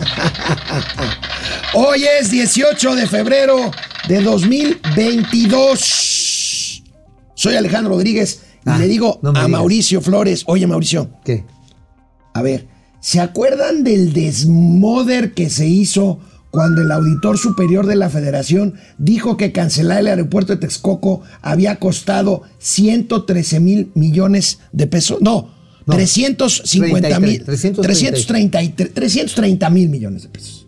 Hoy es 18 de febrero de 2022. Soy Alejandro Rodríguez y Ah, le digo no a digas. Mauricio Flores, oye Mauricio, ¿Qué? a ver, ¿se acuerdan del desmoder que se hizo cuando el auditor superior de la federación dijo que cancelar el aeropuerto de Texcoco había costado 113 mil millones de pesos? No, No, 350 mil. 333. 333 330 mil millones de pesos.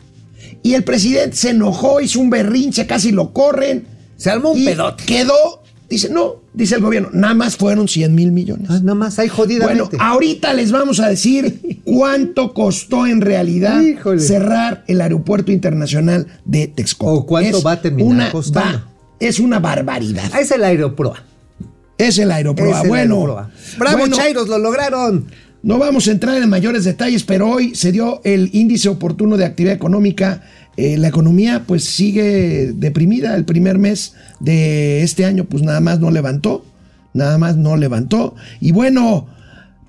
Y el presidente se enojó, hizo un berrinche, casi lo corren. Se armó un y pedote. Quedó, dice, no, dice el gobierno, nada más fueron 100 mil millones. Ah, nada más, Bueno, jodidamente. ahorita les vamos a decir cuánto costó en realidad Híjole. cerrar el aeropuerto internacional de Texcoco. O cuánto va a terminar una costando. ba- es una barbaridad. Ah, es el Aeroproa. Es el aeroproa. Es el bueno, Aeroproa. ¡Bravo, bueno, Chairos! ¡Lo lograron! no vamos a entrar en mayores detalles, pero hoy se dio el índice oportuno de actividad económica. Eh, la economía pues sigue deprimida. El primer mes de este año pues nada más no levantó. Nada más no levantó. Y bueno,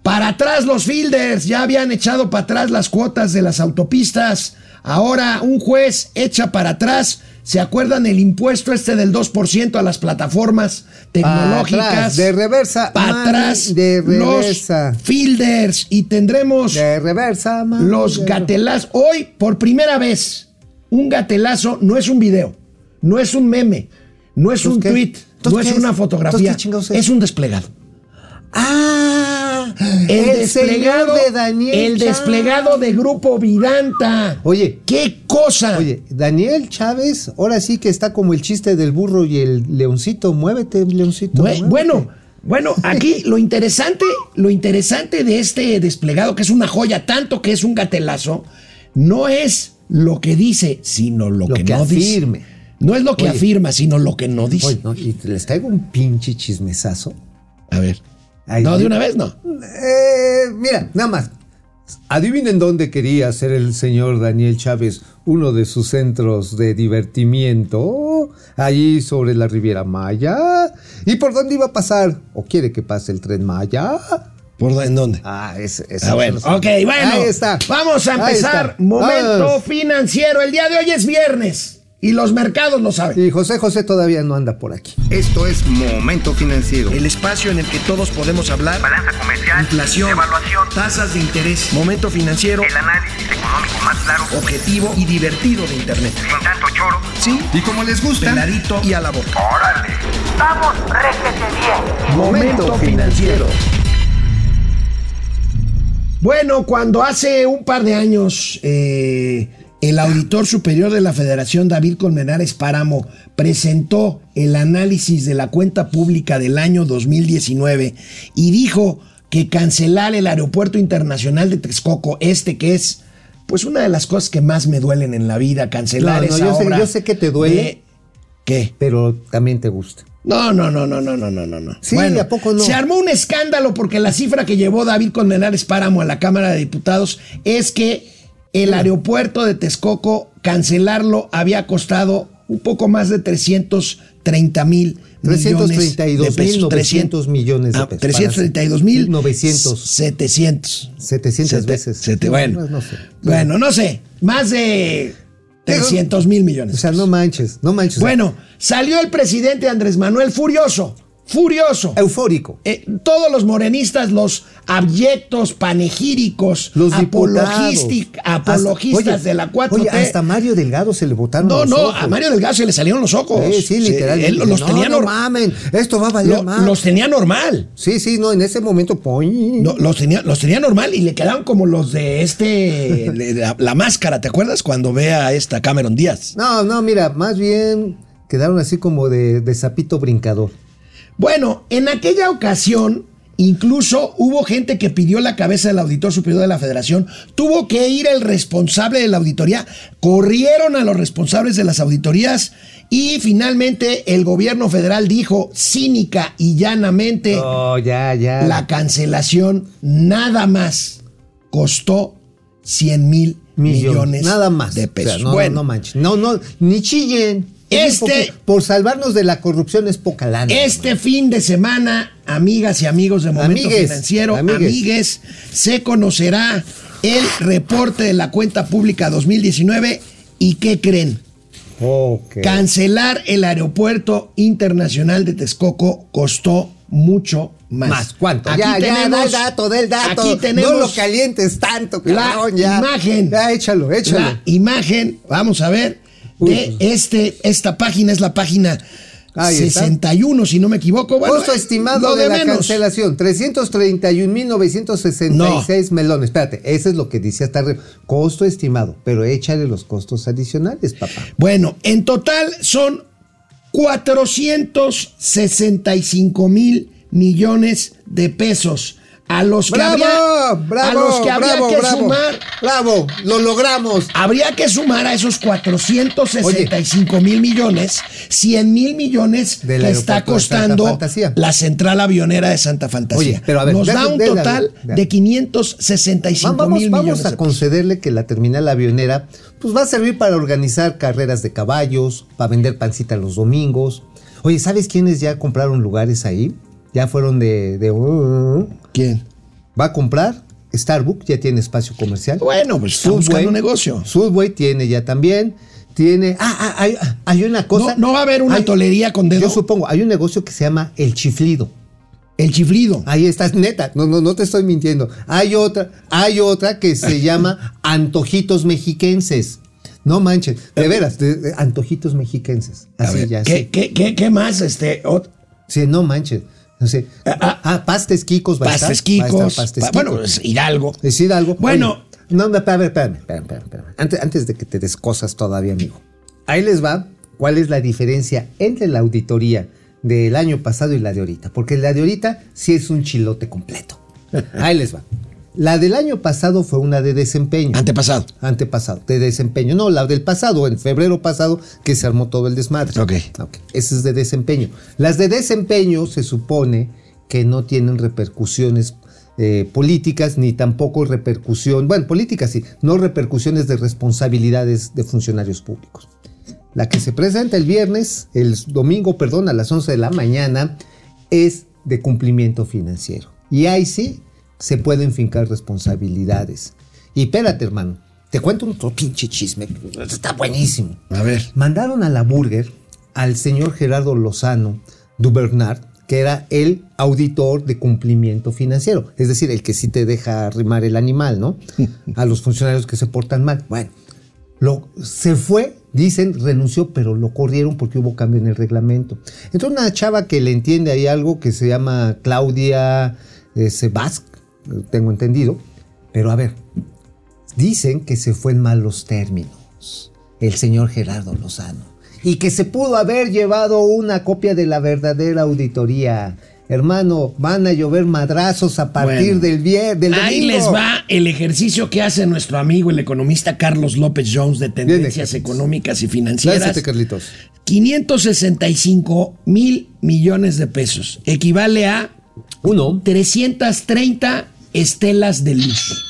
para atrás los fielders. Ya habían echado para atrás las cuotas de las autopistas. Ahora un juez echa para atrás. ¿Se acuerdan el impuesto este del 2% a las plataformas tecnológicas? atrás, de reversa, Para atrás de reversa. los fielders. Y tendremos De reversa, mami, los de- gatelazos. Hoy, por primera vez, un gatelazo no es un video, no es un meme, no es un ¿Entonces qué? tweet, no ¿Entonces es una fotografía, ¿Entonces qué chingados es? es un desplegado. ¡Ah! El, El, desplegado de Daniel El Chávez. desplegado de Grupo Vidanta. Oye. ¡Qué cosa! Oye, Daniel Chávez, ahora sí que está como el chiste del burro y el leoncito. Muévete, leoncito. Muévete. Bueno, bueno, aquí lo interesante, lo interesante de este desplegado, que es una joya, tanto que es un gatelazo, no es lo que dice, sino lo, Lo que, que no afirme. dice. No es lo que Oye. afirma, sino lo que no dice. Oye, no, y les traigo un pinche chismesazo. A ver. Ay, no, de una vez no. Eh, mira, nada más. Adivinen dónde quería hacer el señor Daniel Chávez uno de sus centros de divertimiento. Allí sobre la Riviera Maya. ¿Y por dónde iba a pasar? ¿O quiere que pase el tren Maya? ¿Por en dónde? Ah, es, es Ah, bueno, ok, bueno. Ahí está. Vamos a empezar. Momento financiero. El día de hoy es viernes y los mercados lo saben. Y José José todavía no anda por aquí. Esto es Momento Financiero. El espacio en el que todos podemos hablar. balanza comercial, Inflación, evaluación, tasas de interés, momento financiero, el análisis económico más claro, objetivo y divertido de Internet. sin tanto choro. Sí, Y como les gusta, peladito y a la boca. ¡Órale! ¡Vamos, réjete bien! Momento financiero. Bueno, cuando hace un par de años eh, el auditor superior de la Federación, David Colmenares Páramo, presentó el análisis de la cuenta pública del año 2019 y dijo que cancelar el aeropuerto internacional de Texcoco, este que es, pues una de las cosas que más me duelen en la vida, cancelar no, no, esa yo obra Sé, yo sé que te duele. ¿Qué? Pero también te gusta. No, no, no, no, no, no, no, no. Sí, ¿a poco no? Se armó un escándalo porque la cifra que llevó David Colmenares Páramo a la Cámara de Diputados es que el aeropuerto de Texcoco, cancelarlo había costado un poco más de 330 mil millones de 332 pesos. mil 900 millones de pesos. 332 mil 900. 700. 700 Sete- veces. sete- bueno, No, no sé. bueno, no sé. Más de 300 mil millones. O sea, no manches, no manches. Bueno, salió el presidente Andrés Manuel furioso, furioso. eufórico. Eh, todos los morenistas, los abyectos, panegíricos, Los apologistas de la 4T. Oye, hasta Mario Delgado se le botaron no, los no, ojos. a Mario Delgado se le salieron los ojos. Sí, sí, literalmente. él los no, tenía no mamen, esto va a valer lo- más. los tenía normal. Sí, sí, no, en ese momento, poing. No, los, tenía, los tenía normal y le quedaban como los de este, la, la máscara, ¿te acuerdas? Cuando ve a esta Cameron Díaz. No, no, mira, más bien quedaron así como de, de sapito brincador. Bueno, en aquella ocasión, incluso hubo gente que pidió la cabeza del auditor superior de la federación, tuvo que ir el responsable de la auditoría, corrieron a los responsables de las auditorías y finalmente el gobierno federal dijo cínica y llanamente, Oh, ya, ya. la cancelación nada más costó 100 mil millones, nada más. de O sea, pesos. no, no, bueno, no manches. No, no, ni chillen. Este- Por salvarnos de la corrupción es poca lana. Este fin de semana, amigas y amigos de Momento Amigues, Financiero, amigues. amigues, se conocerá el reporte de la cuenta pública 2019 y ¿qué creen? Ok. Cancelar el aeropuerto internacional de Texcoco costó mucho más. Más, ¿cuánto? Aquí ya, ya, da tenemos- el dato, del dato. Aquí tenemos no lo calientes tanto, la cabrón, ya. imagen. Ya, échalo, échalo. La imagen, vamos a ver, de Uy. este, esta página es la página Ahí está. 61, si no me equivoco. Bueno, Costo eh, estimado lo de, la menos. cancelación, 331.966 melones. Espérate, eso es lo que dice hasta arriba. Costo estimado, pero échale los costos adicionales, papá. Bueno, en total son 465 mil millones de pesos. A los que ¡Bravo! habría, ¡Bravo! a los que habría bravo, que bravo. sumar, ¡Bravo! ¡Lo logramos! habría que sumar a esos 465 mil millones, 100 mil millones que está de costando la central avionera de Santa Fantasía. Oye, pero a ver, Nos da un total déjame. de 565 vamos mil vamos millones. a de pesos. concederle que la terminal avionera pues va a servir para organizar carreras de caballos, para vender pancita los domingos. Oye, ¿sabes quiénes ya compraron lugares ahí? Ya fueron de... de ¿Quién? va a comprar. Starbucks ya tiene espacio comercial. Bueno, pues está buscando negocio. Subway tiene ya también. Tiene. Ah, ah, hay, hay una cosa. No- no va a haber una tolería con dedo. Yo supongo, hay un negocio que se llama El Chiflido. El chiflido. Ahí estás, neta. No, no, no te estoy mintiendo. Hay otra, hay otra que se llama Antojitos Mexiquenses. No manches, de veras, de- de antojitos mexiquenses. Así ver, ya. ¿qué, sí. qué, qué, qué más? Este, Sí, no manches. No sé. Ah, Ah, pastes Kikos va a estar. Pastes Quicos. Bueno, Quicos. pues, Hidalgo. Decir algo. Bueno. Oye, no, no, espérame, espérame, espérame, espérame, espérame. Antes, antes de que te descosas todavía, amigo. Ahí les va cuál es la diferencia entre la auditoría del año pasado y la de ahorita. Porque la de ahorita sí es un chilote completo. Ahí les va. La del año pasado fue una de desempeño. Antepasado. Antepasado, de desempeño. No, la del pasado, en febrero pasado, que se armó todo el desmadre. Ok. Ok, Esa es de desempeño. Las de desempeño se supone que no tienen repercusiones eh, políticas ni tampoco repercusión, bueno, políticas sí, no repercusiones de responsabilidades de funcionarios públicos. La que se presenta el viernes, el domingo, perdón, a las 11 de la mañana, es de cumplimiento financiero. Y ahí sí se pueden fincar responsabilidades. Y espérate, hermano, te cuento otro pinche chisme. Está buenísimo. A ver. Mandaron a la Burger al señor Gerardo Lozano Dubernard, que era el auditor de cumplimiento financiero, es decir, el que sí te deja arrimar el animal, ¿no? A los funcionarios que se portan mal. Bueno, lo, se fue, dicen, renunció, pero lo corrieron porque hubo cambio en el reglamento. Entonces una chava que le entiende ahí algo que se llama Claudia eh, Sebasc, tengo entendido, pero a ver, dicen que se fue en malos términos el señor Gerardo Lozano y que se pudo haber llevado una copia de la verdadera auditoría. Hermano, van a llover madrazos a partir Bueno. del viernes, del Ahí les va el ejercicio que hace nuestro amigo el economista Carlos López Jones de tendencias económicas y financieras. Lánzate, Carlitos. 565 mil millones de pesos. Equivale a Uno. 330 estelas de luz.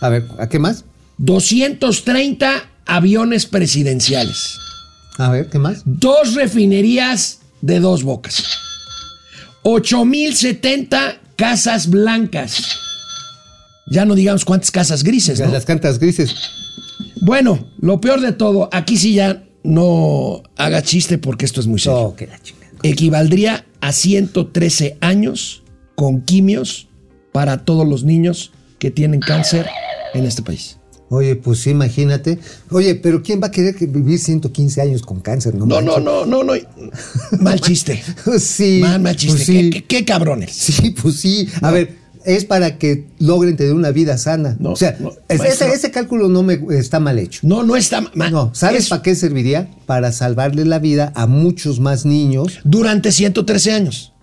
A ver, ¿a qué más? 230 aviones presidenciales. A ver, ¿qué más? Dos refinerías de dos bocas. 8070 casas blancas. Ya no digamos cuántas casas grises, ¿no? Las cantas grises. Bueno, lo peor de todo, aquí sí ya no haga chiste porque esto es muy serio. Oh, que la chingada. Equivaldría a 113 años con quimios para todos los niños que tienen cáncer en este país. Oye, pues sí, imagínate. Oye, pero ¿quién va a querer que vivir 115 años con cáncer? No, No, no, no, no, no. Mal chiste. Sí. Mal, mal chiste. pues sí. ¿Qué, qué- qué cabrones? Sí, pues sí. A ver, es para que logren tener una vida sana. No, o sea, no, ese, ese cálculo no me está mal hecho. No, no está mal. No, ¿sabes Es para qué serviría? Para salvarle la vida a muchos más niños. Durante 113 años.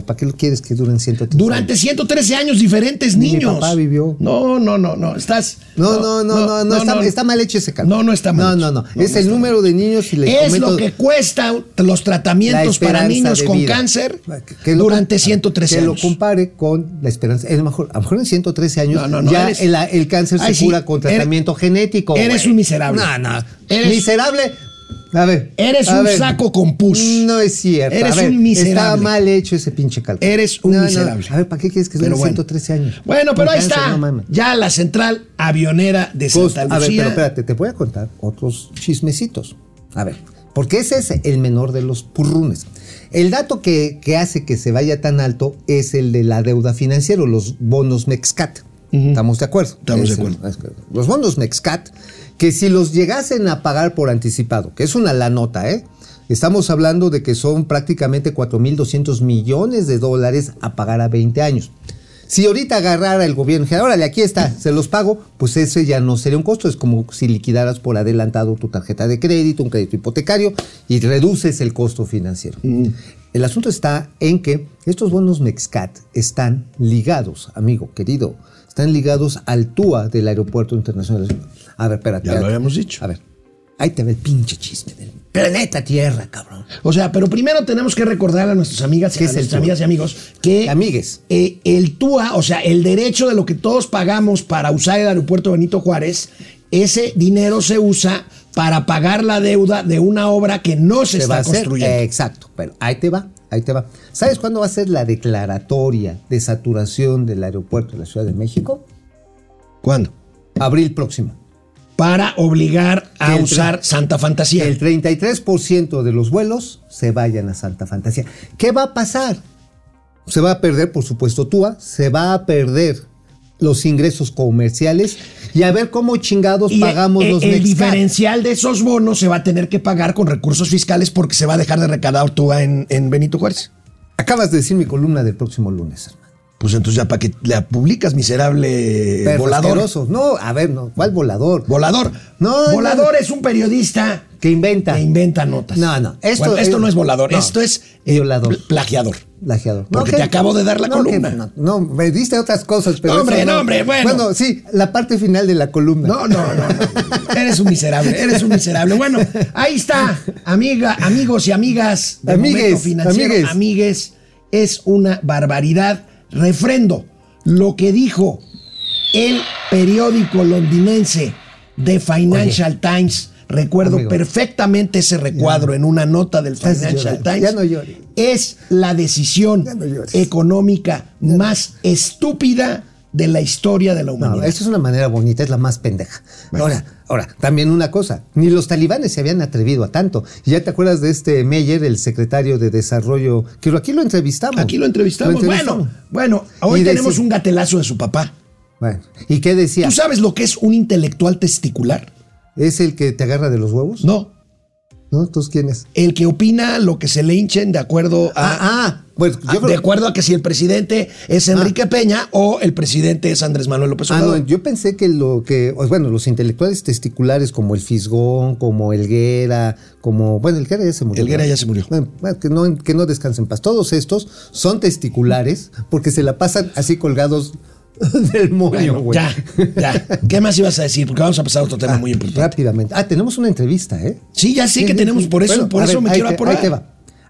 ¿Para qué lo quieres que duren 130 Durante 113 años diferentes Ni mi niños. papá vivió. No, no, no, no. Estás. No, no, no, no, no, está, está mal hecho ese cálculo. No, no está mal No, hecho. no, no. No, es el número de niños y les Es lo que cuesta los tratamientos para niños con cáncer Que durante 113 que años. lo compare con la esperanza. A lo mejor, a lo mejor en 113 años ya el, el cáncer se cura con tratamiento genético. eres un miserable. No, no. Eres- Miserable. A ver. Eres a un ver. saco con pus. No es cierto. Eres A ver, un miserable. Está mal hecho ese pinche cálculo. Eres un No, no, miserable. A ver, ¿para qué quieres que dure bueno. 113 años? Bueno, pero ahí está. no ya la central avionera de Pues, Santa a ver, Lucía. pero espérate, te voy a contar otros chismecitos. A ver, porque ese es el menor de los purrunes. El dato que, que hace que se vaya tan alto es el de la deuda financiera, los bonos Mexcat. ¿Estamos de acuerdo? Estamos de Es acuerdo. los bonos Mexcat, que si los llegasen a pagar por anticipado, que es una la nota, ¿eh? Estamos hablando de que son prácticamente 4.200 millones de dólares a pagar a 20 años. Si ahorita agarrara el gobierno y dijera, órale, aquí está, se los pago, pues ese ya no sería un costo. Es como si liquidaras por adelantado tu tarjeta de crédito, un crédito hipotecario, y reduces el costo financiero. El asunto está en que estos bonos Mexcat están ligados, amigo querido, están ligados al TUA del Aeropuerto Internacional. A ver, espérate. Ya lo habíamos dicho. A ver, ahí te ve el pinche chisme del planeta Tierra, cabrón. O sea, pero primero tenemos que recordar a nuestras amigas, ¿Qué a es nuestras amigas y amigos que Amigues. eh, el TUA, o sea, el derecho de lo que todos pagamos para usar el aeropuerto Benito Juárez, ese dinero se usa para pagar la deuda de una obra que no se, Se está va a hacer, construyendo. eh, exacto, pero ahí te va, ahí te va. ¿Sabes cuándo va a ser la declaratoria de saturación del aeropuerto de la Ciudad de México? ¿Cuándo? Abril próximo. Para obligar a usar Santa Fantasía. Que el 33% de los vuelos se vayan a Santa Fantasía. ¿Qué va a pasar? Se va a perder, por supuesto, TUA, se va a perder los ingresos comerciales y a ver cómo chingados Y pagamos el, los el diferencial de esos bonos se va a tener que pagar con recursos fiscales porque se va a dejar de recaudar TUA en, en Benito Juárez. Acabas de decir mi columna del próximo lunes. Pues entonces ya para que la publicas, miserable Perro volador. asqueroso. No, a ver, no, ¿cuál volador? Volador. No, volador no. es un periodista Que inventa. que inventa notas. No, no, esto Bueno, esto es- no es volador, no. esto es eh, Violador. plagiador. Plagiador. Porque No, te acabo de dar la columna. que- no, me diste otras cosas, pero. Hombre, no, hombre, bueno. Bueno, sí, la parte final de la columna. No, no, no, no. Eres un miserable, eres un miserable. Bueno, ahí está, amiga, amigos y amigas de Amigues, amigues. amigues, es una barbaridad. Refrendo lo que dijo el periódico londinense The Financial Times. Recuerdo Amigo. perfectamente ese recuadro en una nota del Financial. Times. Ya no llores. Es la decisión no económica más estúpida de la historia de la No, humanidad. eso es una manera bonita, es la más pendeja. Ahora, ahora, también una cosa, ni los talibanes se habían atrevido a tanto. ¿Ya te acuerdas de este Meyer, el secretario de Desarrollo? Que aquí lo entrevistamos. Aquí lo entrevistamos. entrevistamos. Bueno, bueno, hoy tenemos un gatelazo de su papá. Bueno, ¿y qué decía? ¿Tú sabes lo que es un intelectual testicular? ¿Es el que te agarra de los huevos? No. ¿No? ¿Entonces quién es? El que opina lo que se le hinchen de acuerdo a. Ah, ah, pues a- yo creo de acuerdo a que si el presidente es Enrique Peña o el presidente es Andrés Manuel López Ah, Obrador. no, yo pensé que lo que, bueno, los intelectuales testiculares como el Fisgón, como Elguera, como, bueno, Elguera ya se murió. Elguera ¿no? ya se murió. Bueno, bueno, que, no, que no descansen en paz. Todos estos son testiculares porque se la pasan así colgados del moño, Bueno, güey. ya, ya. ¿Qué más ibas a decir? Porque vamos a pasar a otro tema Ah, muy importante. Rápidamente. Ah, tenemos una entrevista, ¿eh? Sí, ya sé Sí, que sí, tenemos, sí. por eso, Bueno, por a eso ver, me quiero te- apurar. Ahí te va.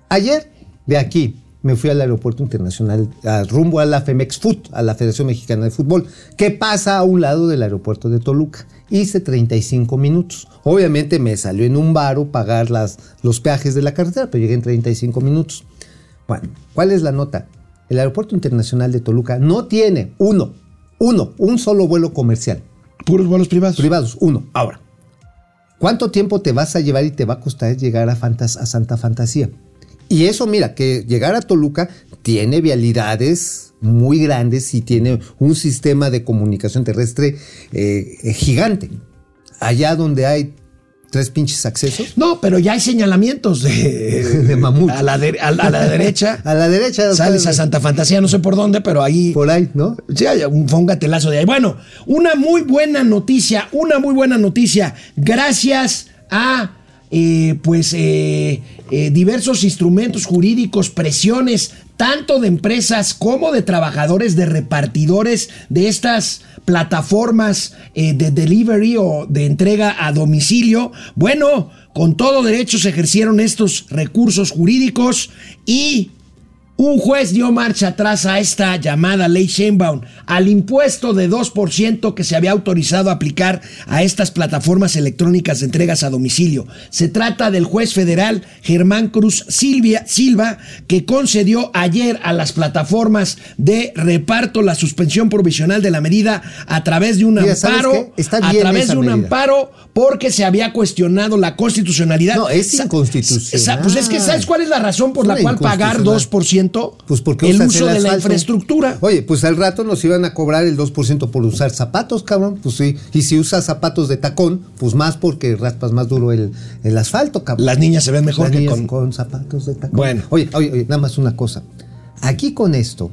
Ayer, de aquí, me fui al aeropuerto internacional, a- rumbo a la Femex Foot, a la Federación Mexicana de Fútbol, que pasa a un lado del aeropuerto de Toluca. Hice 35 minutos. Obviamente me salió en un baro pagar las, los peajes de la carretera, pero llegué en 35 minutos. Bueno, ¿cuál es la nota? El aeropuerto internacional de Toluca no tiene uno, uno, un solo vuelo comercial. Puros vuelos privados. Privados, uno. Ahora, ¿cuánto tiempo te vas a llevar y te va a costar llegar a, Fantas- a Santa Fantasía? Y eso, mira, que llegar a Toluca tiene vialidades muy grandes y tiene un sistema de comunicación terrestre eh, gigante. Allá donde hay tres pinches accesos. No, pero ya hay señalamientos de, De mamut. A la, de- a la- a la derecha. A la derecha. Sales a Santa Fantasía, no sé por dónde, pero ahí. Por ahí, ¿no? Sí, hay un, fue un gatelazo de ahí. Bueno, una muy buena noticia, una muy buena noticia. Gracias a eh, pues eh, eh, diversos instrumentos jurídicos, presiones, tanto de empresas como de trabajadores, de repartidores de estas plataformas eh, de delivery o de entrega a domicilio. Bueno, con todo derecho se ejercieron estos recursos jurídicos y Un juez dio marcha atrás a esta llamada ley Sheinbaum, al impuesto de 2% que se había autorizado a aplicar a estas plataformas electrónicas de entregas a domicilio. Se trata del juez federal Germán Cruz Silvia, Silva, que concedió ayer a las plataformas de reparto la suspensión provisional de la medida a través de un Mira, ¿sabes amparo? Está a bien través esa de un medida. amparo porque se había cuestionado la constitucionalidad. No, es inconstitucional. Pues es que ¿sabes cuál es la razón por Es la cual pagar inconstitucional. 2%? Pues porque el uso de la infraestructura. Oye, pues al rato nos iban a cobrar el 2% por usar zapatos, cabrón. Pues sí. Y si usas zapatos de tacón, pues más porque raspas más duro el, el asfalto, cabrón. Las niñas se ven mejor Las que niñas con... con zapatos de tacón. Bueno. Oye, oye, oye, nada más una cosa. Aquí con esto,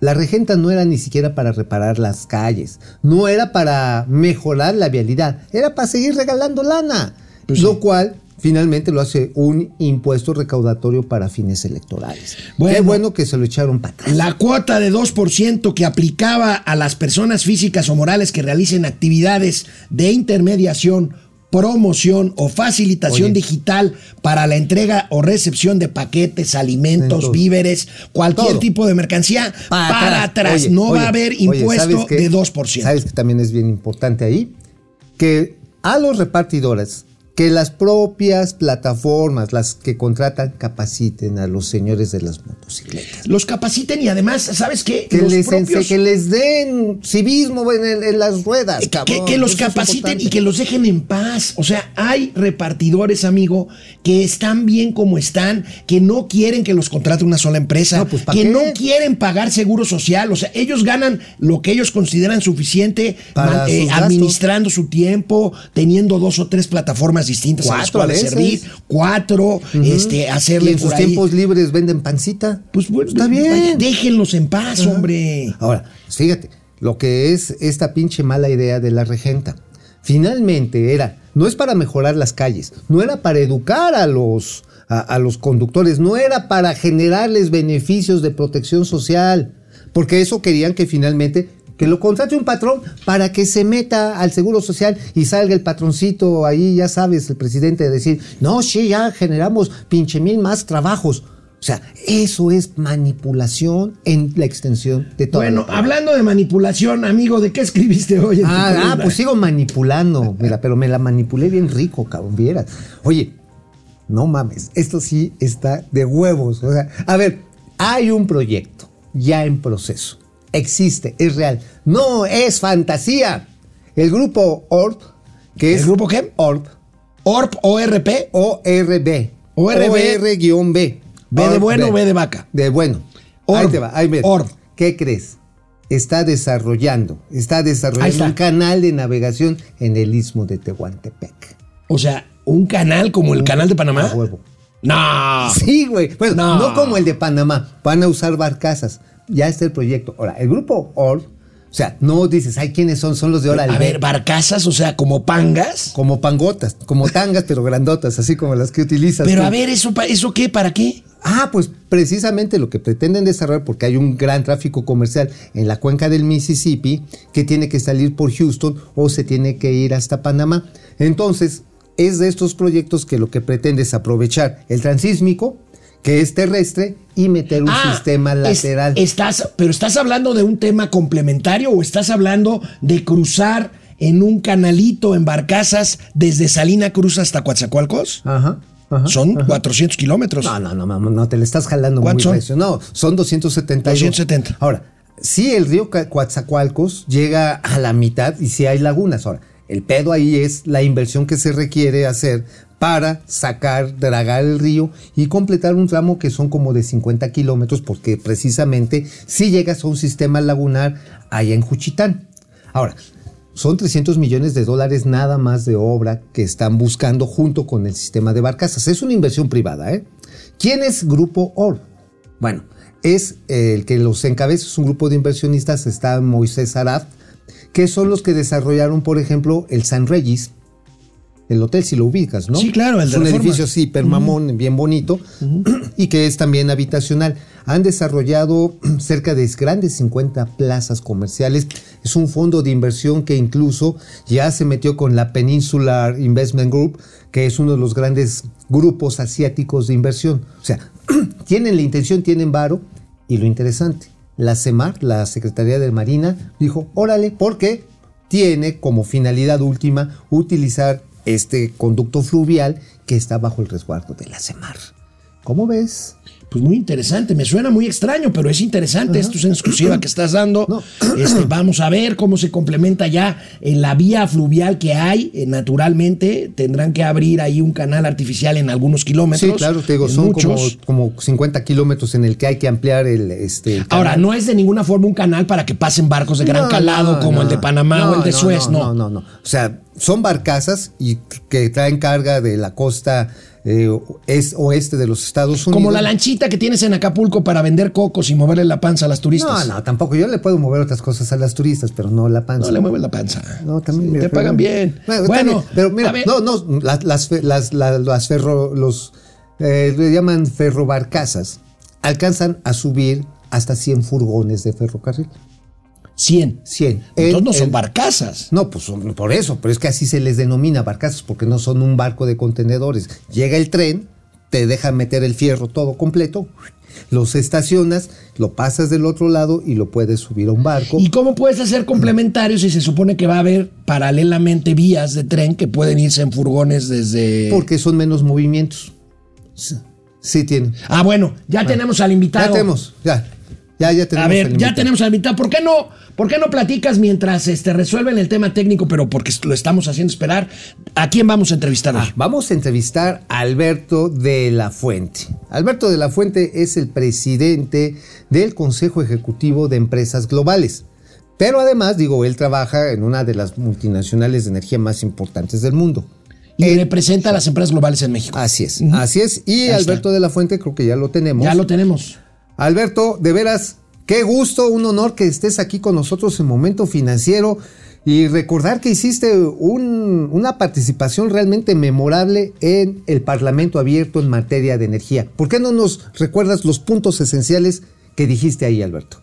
la regenta no era ni siquiera para reparar las calles, no era para mejorar la vialidad, era para seguir regalando lana. Pues lo sí. cual finalmente lo hace un impuesto recaudatorio para fines electorales. Bueno. Qué bueno que se lo echaron para atrás. La cuota de 2% que aplicaba a las personas físicas o morales que realicen actividades de intermediación, promoción o facilitación Oye. digital para la entrega o recepción de paquetes, alimentos, víveres, cualquier Todo. tipo de mercancía, para, atrás. Oye, no va a haber impuesto de 2%. ¿Sabes que también es bien importante ahí? Que a los repartidores, que las propias plataformas, las que contratan, capaciten a los señores de las motocicletas. Los capaciten y además, ¿sabes qué? Que los les, propios- que les den civismo en, el- en las ruedas, Que, cabrón. que los capaciten y que los dejen en paz. O sea, hay repartidores, amigo, que están bien como están, que no quieren que los contrate una sola empresa, No, pues, ¿pa' que qué? no quieren pagar seguro social. O sea, ellos ganan lo que ellos consideran suficiente Para eh, administrando su tiempo, teniendo dos o tres plataformas distintas a las Cuatro a servir, cuatro, este, Y hacerle en sus ahí. tiempos libres venden pancita. Pues bueno, está vaya, bien. déjenlos en paz, hombre. Ahora, fíjate, lo que es esta pinche mala idea de la regenta. Finalmente era, no es para mejorar las calles, no era para educar a los, a, a los conductores, no era para generarles beneficios de protección social, porque eso querían que finalmente que lo contrate un patrón para que se meta al seguro social y salga el patroncito ahí, ya sabes, el presidente a decir, no, sí, ya generamos pinche mil más trabajos. O sea, eso es manipulación en la extensión de todo. Bueno, hablando de manipulación, amigo, ¿de qué escribiste hoy? en tu Ah, ah, pues sigo manipulando. Mira, pero me la manipulé bien rico, cabrón, vieras. Oye, no mames, esto sí está de huevos. O sea, a ver, hay un proyecto ya en proceso. Existe, es real. No es fantasía. El grupo ORB, que es. ¿El grupo qué? ORB. ORP, ORP, ORB. ORB. OR-B. B de bueno, B de vaca. De bueno. Ahí Orb. te va, ahí ves. Orb. ¿Qué crees? Está desarrollando, está Ahí desarrollando está. un canal de navegación en el istmo de Tehuantepec. O sea, un canal como el canal de Panamá. A huevo. No. Sí, güey. Bueno, No. no. como el de Panamá. Van a usar barcazas. Ya está el proyecto. Ahora, el grupo ORB, o sea, no dices, ay, ¿quiénes son? Son los de Oral A ver, barcazas, o sea, como pangas. Como pangotas, como tangas, pero grandotas, así como las que utilizas. Pero tú. a ver, ¿eso, ¿eso qué? ¿Para qué? Ah, pues precisamente lo que pretenden desarrollar, porque hay un gran tráfico comercial en la cuenca del Mississippi que tiene que salir por Houston o se tiene que ir hasta Panamá. Entonces, es de estos proyectos que lo que pretende es aprovechar el transísmico, que es terrestre, y meter un Ah, sistema es- lateral. estás, pero estás hablando de un tema complementario o estás hablando de cruzar en un canalito en barcazas desde Salina Cruz hasta Coatzacoalcos? Ajá. ajá, Son ajá. 400 kilómetros. No, no, no, no, no, te le estás jalando muy ¿Cuántos son? recio. No, son 272. 270. Ahora, si el río Coatzacoalcos llega a la mitad y si hay lagunas. Ahora, el pedo ahí es la inversión que se requiere hacer para sacar, dragar el río y completar un tramo que son como de 50 kilómetros, porque precisamente si llegas a un sistema lagunar allá en Juchitán. Ahora, son 300 millones de dólares nada más de obra que están buscando junto con el sistema de barcazas. Es una inversión privada, ¿eh? ¿Quién es Grupo OR? Bueno, es eh, el que los encabeza, es un grupo de inversionistas, está Moisés Arad, que son los que desarrollaron, por ejemplo, el San Regis, el hotel, si lo ubicas, ¿no? Sí, claro, el Es de un Reforma. edificio así, permamón, bien bonito, y que es también habitacional. Han desarrollado cerca de grandes 50 plazas comerciales. Es un fondo de inversión que incluso ya se metió con la Peninsular Investment Group, que es uno de los grandes grupos asiáticos de inversión. O sea, tienen la intención, tienen varo, Y lo interesante, la CEMAR, la Secretaría de Marina, dijo, órale, porque tiene como finalidad última utilizar este conducto fluvial que está bajo el resguardo de la CEMAR. ¿Cómo ves? Pues muy interesante, me suena muy extraño, pero es interesante. Esto es en exclusiva que estás dando. No. Este, vamos a ver cómo se complementa ya en la vía fluvial que hay. eh, naturalmente, tendrán que abrir ahí un canal artificial en algunos kilómetros. Sí, claro, te digo, son como, como 50 kilómetros en el que hay que ampliar el... Este, el Ahora, no es de ninguna forma un canal para que pasen barcos de gran No, calado no, como el de Panamá o el de Suez, no. No, no, no. O sea, son barcazas y que traen carga de la costa eh, es, oeste de los Estados Unidos. Como la lanchita que tienes en Acapulco para vender cocos y moverle la panza a las No, turistas. no, tampoco. Yo le puedo mover otras cosas a las turistas, pero no la panza. No le mueves la panza. No, también. Sí, mira, te pagan bien. Bueno, Bueno, está bien, pero mira, no, no, las, las, las, las- las ferro, los, eh, le llaman ferrobarcazas, alcanzan a subir hasta 100 furgones de ferrocarril. 100. 100. Entonces En- no son barcazas. No, pues son- por eso, pero es que así se les denomina barcazas, porque no son un barco de contenedores. Llega el tren, te deja meter el fierro todo completo, los estacionas, lo pasas del otro lado y lo puedes subir a un barco. ¿Y cómo puedes hacer complementarios si se supone que va a haber paralelamente vías de tren que pueden irse en furgones desde... Porque son menos movimientos. Sí, sí tienen. Ah, bueno, ya tenemos al invitado. Ya tenemos, ya. Ya, ya tenemos. A ver, ya tenemos al invitado. ¿Por qué no, por qué no platicas mientras este, resuelven el tema técnico, pero porque lo estamos haciendo esperar? ¿A quién vamos a entrevistar hoy? Ah, vamos a entrevistar a Alberto de la Fuente. Alberto de la Fuente es el presidente del Consejo Ejecutivo de Empresas Globales. Pero además, digo, él trabaja en una de las multinacionales de energía más importantes del mundo. y representa a las empresas globales en México. Así es, así es. Y. Alberto de la Fuente creo que ya lo tenemos. Ya lo tenemos. Alberto, de veras, qué gusto, un honor que estés aquí con nosotros en Momento Financiero y recordar que hiciste un- una participación realmente memorable en el Parlamento abierto en materia de energía. ¿Por qué no nos recuerdas los puntos esenciales que dijiste ahí, Alberto?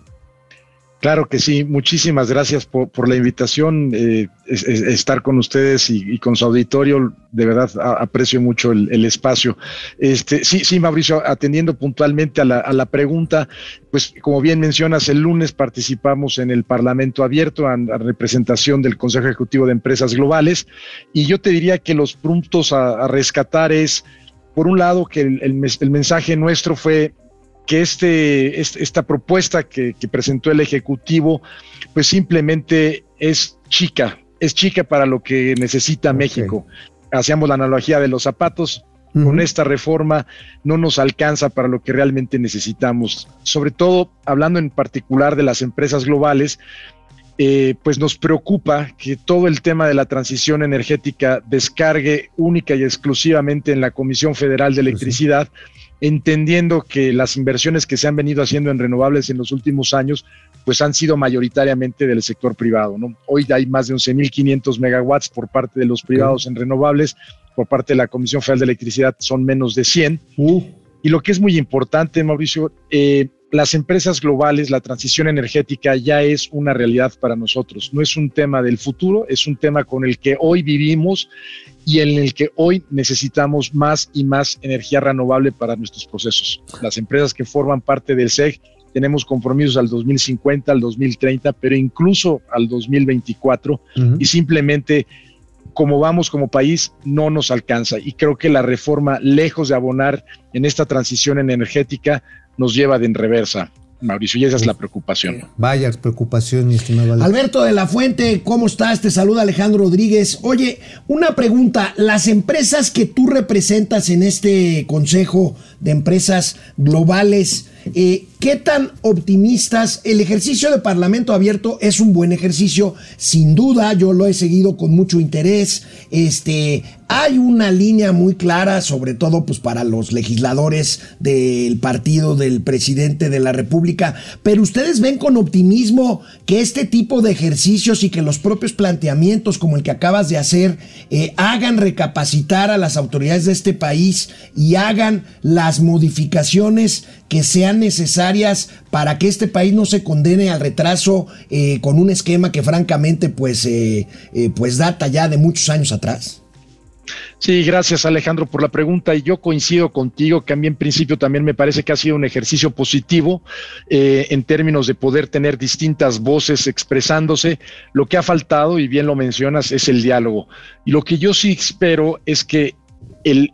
Claro que sí, muchísimas gracias por, la invitación, eh, es- es- estar con ustedes y, con su auditorio, de verdad aprecio mucho el, espacio. Este, sí, sí, Mauricio, atendiendo puntualmente a la, pregunta, pues como bien mencionas, el lunes participamos en el Parlamento Abierto a, representación del Consejo Ejecutivo de Empresas Globales. Y yo te diría que los puntos a, rescatar es, por un lado, que el mensaje nuestro fue que este, esta propuesta que, que presentó el Ejecutivo, pues simplemente es chica, es chica para lo que necesita. México. Hacíamos la analogía de los zapatos, con esta reforma no nos alcanza para lo que realmente necesitamos. Sobre todo, hablando en particular de las empresas globales, eh, pues nos preocupa que todo el tema de la transición energética descargue única y exclusivamente en la Comisión Federal de Electricidad, entendiendo que las inversiones que se han venido haciendo en renovables en los últimos años, pues han sido mayoritariamente del sector privado. ¿no? Hoy hay más de 11.500 megawatts por parte de los privados en renovables, por parte de la Comisión Federal de Electricidad son menos de 100. Uh, Y lo que es muy importante, Mauricio, eh, las empresas globales, la transición energética ya es una realidad para nosotros. No es un tema del futuro, es un tema con el que hoy vivimos y en el que hoy necesitamos más y más energía renovable para nuestros procesos. Las empresas que forman parte del SEG tenemos compromisos al 2050, al 2030, pero incluso al 2024 ujú. y simplemente como vamos como país no nos alcanza y creo que la reforma lejos de abonar en esta transición energética nos lleva de en reversa, Mauricio, y esa es la preocupación. Vaya preocupación, mi estimado Alberto. Alberto de la Fuente, ¿cómo estás? Te saluda Alejandro Rodríguez. Oye, una pregunta. Las empresas que tú representas en este Consejo de Empresas Globales, eh, ¿qué tan optimistas? El ejercicio de Parlamento abierto es un buen ejercicio, sin duda, yo lo he seguido con mucho interés. Este, hay una línea muy clara, sobre todo pues para los legisladores del partido del presidente de la República, pero ustedes ven con optimismo que este tipo de ejercicios y que los propios planteamientos como el que acabas de hacer eh, hagan recapacitar a las autoridades de este país y hagan las modificaciones que sean necesarias para que este país no se condene al retraso eh, con un esquema que francamente pues, eh, eh, pues data ya de muchos años atrás. Sí, gracias Alejandro por la pregunta y yo coincido contigo que a mí en principio también me parece que ha sido un ejercicio positivo en términos de poder tener distintas voces expresándose. Lo que ha faltado, y bien lo mencionas, es el diálogo. Y lo que yo sí espero es que el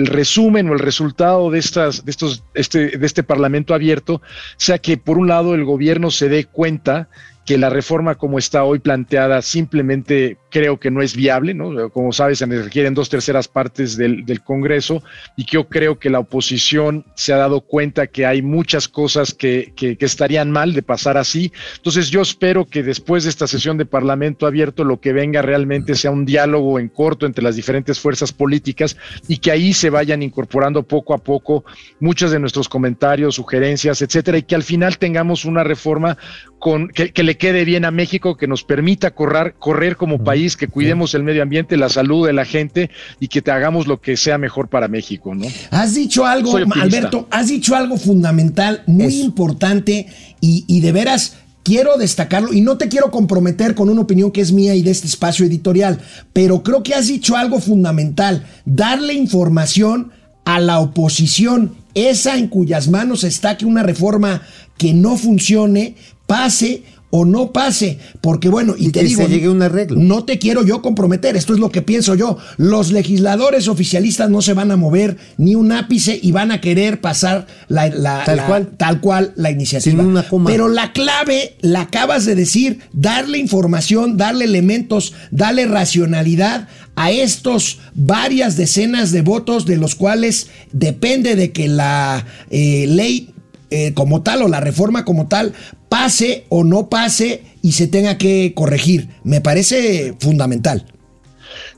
el resumen o el resultado de, estas, de, estos, este, de este Parlamento abierto sea que, por un lado, el gobierno se dé cuenta que la reforma como está hoy planteada simplemente creo que no es viable, ¿no? Como sabes, se requieren dos terceras partes del, del, Congreso y yo creo que la oposición se ha dado cuenta que hay muchas cosas que, que, que, estarían mal de pasar así. Entonces yo espero que después de esta sesión de Parlamento abierto lo que venga realmente sea un diálogo en corto entre las diferentes fuerzas políticas y que ahí se vayan incorporando poco a poco muchos de nuestros comentarios, sugerencias, etcétera, y que al final tengamos una reforma con, que, que le quede bien a México, que nos permita correr, correr como país que cuidemos el medio ambiente, la salud de la gente y que te hagamos lo que sea mejor para México, ¿no? Has dicho algo, Alberto, has dicho algo fundamental, muy Eso. importante y, y de veras quiero destacarlo y no te quiero comprometer con una opinión que es mía y de este espacio editorial, pero creo que has dicho algo fundamental, darle información a la oposición, esa en cuyas manos está que una reforma que no funcione pase o no pase, porque bueno, y, y te que digo, se llegue un arreglo. no te quiero yo comprometer, esto es lo que pienso yo. Los legisladores oficialistas no se van a mover ni un ápice y van a querer pasar la, la, Tal la- cual. tal cual la iniciativa. Sin una coma. Pero la clave, la acabas de decir, darle información, darle elementos, darle racionalidad a estos varias decenas de votos de los cuales depende de que la eh, ley eh, como tal o la reforma como tal pase o no pase y se tenga que corregir. Me parece fundamental.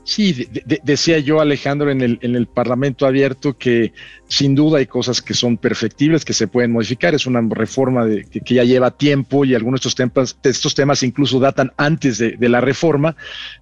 Sí, de- de- decía yo, Alejandro, en el, en el Parlamento abierto que sin duda hay cosas que son perfectibles, que se pueden modificar. Es una reforma de- que, que ya lleva tiempo y algunos de estos temas, de estos temas incluso datan antes de, de la reforma,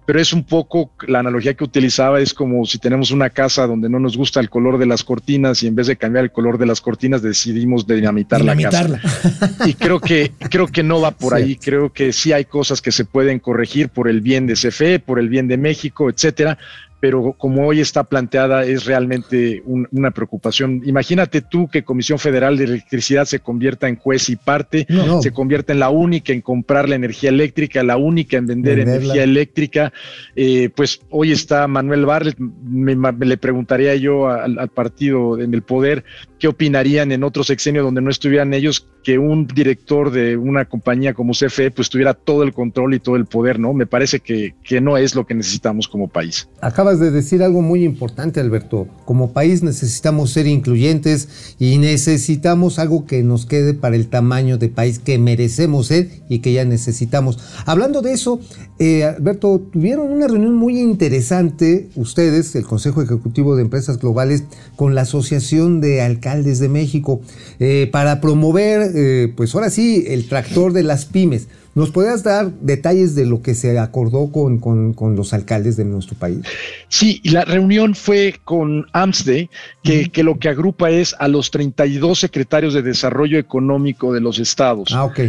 pero es un poco la analogía que utilizaba, es como si tenemos una casa donde no nos gusta el color de las cortinas y en vez de cambiar el color de las cortinas decidimos dinamitar, la casa. Dinamitarla. Y creo que, creo que no va por ahí. Creo que sí hay cosas que se pueden corregir por el bien de CFE, por el bien de México, etcétera. Pero como hoy está planteada, es realmente un- una preocupación. Imagínate tú que Comisión Federal de Electricidad se convierta en juez y parte, No. se convierta en la única en comprar la energía eléctrica, la única en vender Venderla. energía eléctrica. Eh, pues hoy está Manuel Barlet, me, me le preguntaría yo al, al partido en el poder qué opinarían en otro sexenio donde no estuvieran ellos que un director de una compañía como CFE pues tuviera todo el control y todo el poder, ¿no? Me parece que, que no es lo que necesitamos como país. Acabas de decir algo muy importante, Alberto. Como país necesitamos ser incluyentes y necesitamos algo que nos quede para el tamaño de país que merecemos ser y que ya necesitamos. Hablando de eso, eh, Alberto, tuvieron una reunión muy interesante ustedes, el Consejo Ejecutivo de Empresas Globales, con la Asociación de Alcaldes de México, eh, para promover, eh, pues ahora sí, el tractor de las pymes. ¿Nos podrías dar detalles de lo que se acordó con, con- con los alcaldes de nuestro país? Sí, la reunión fue con AMSDE, que, que lo que agrupa es a los 32 secretarios de Desarrollo Económico de los estados. Ah, ok.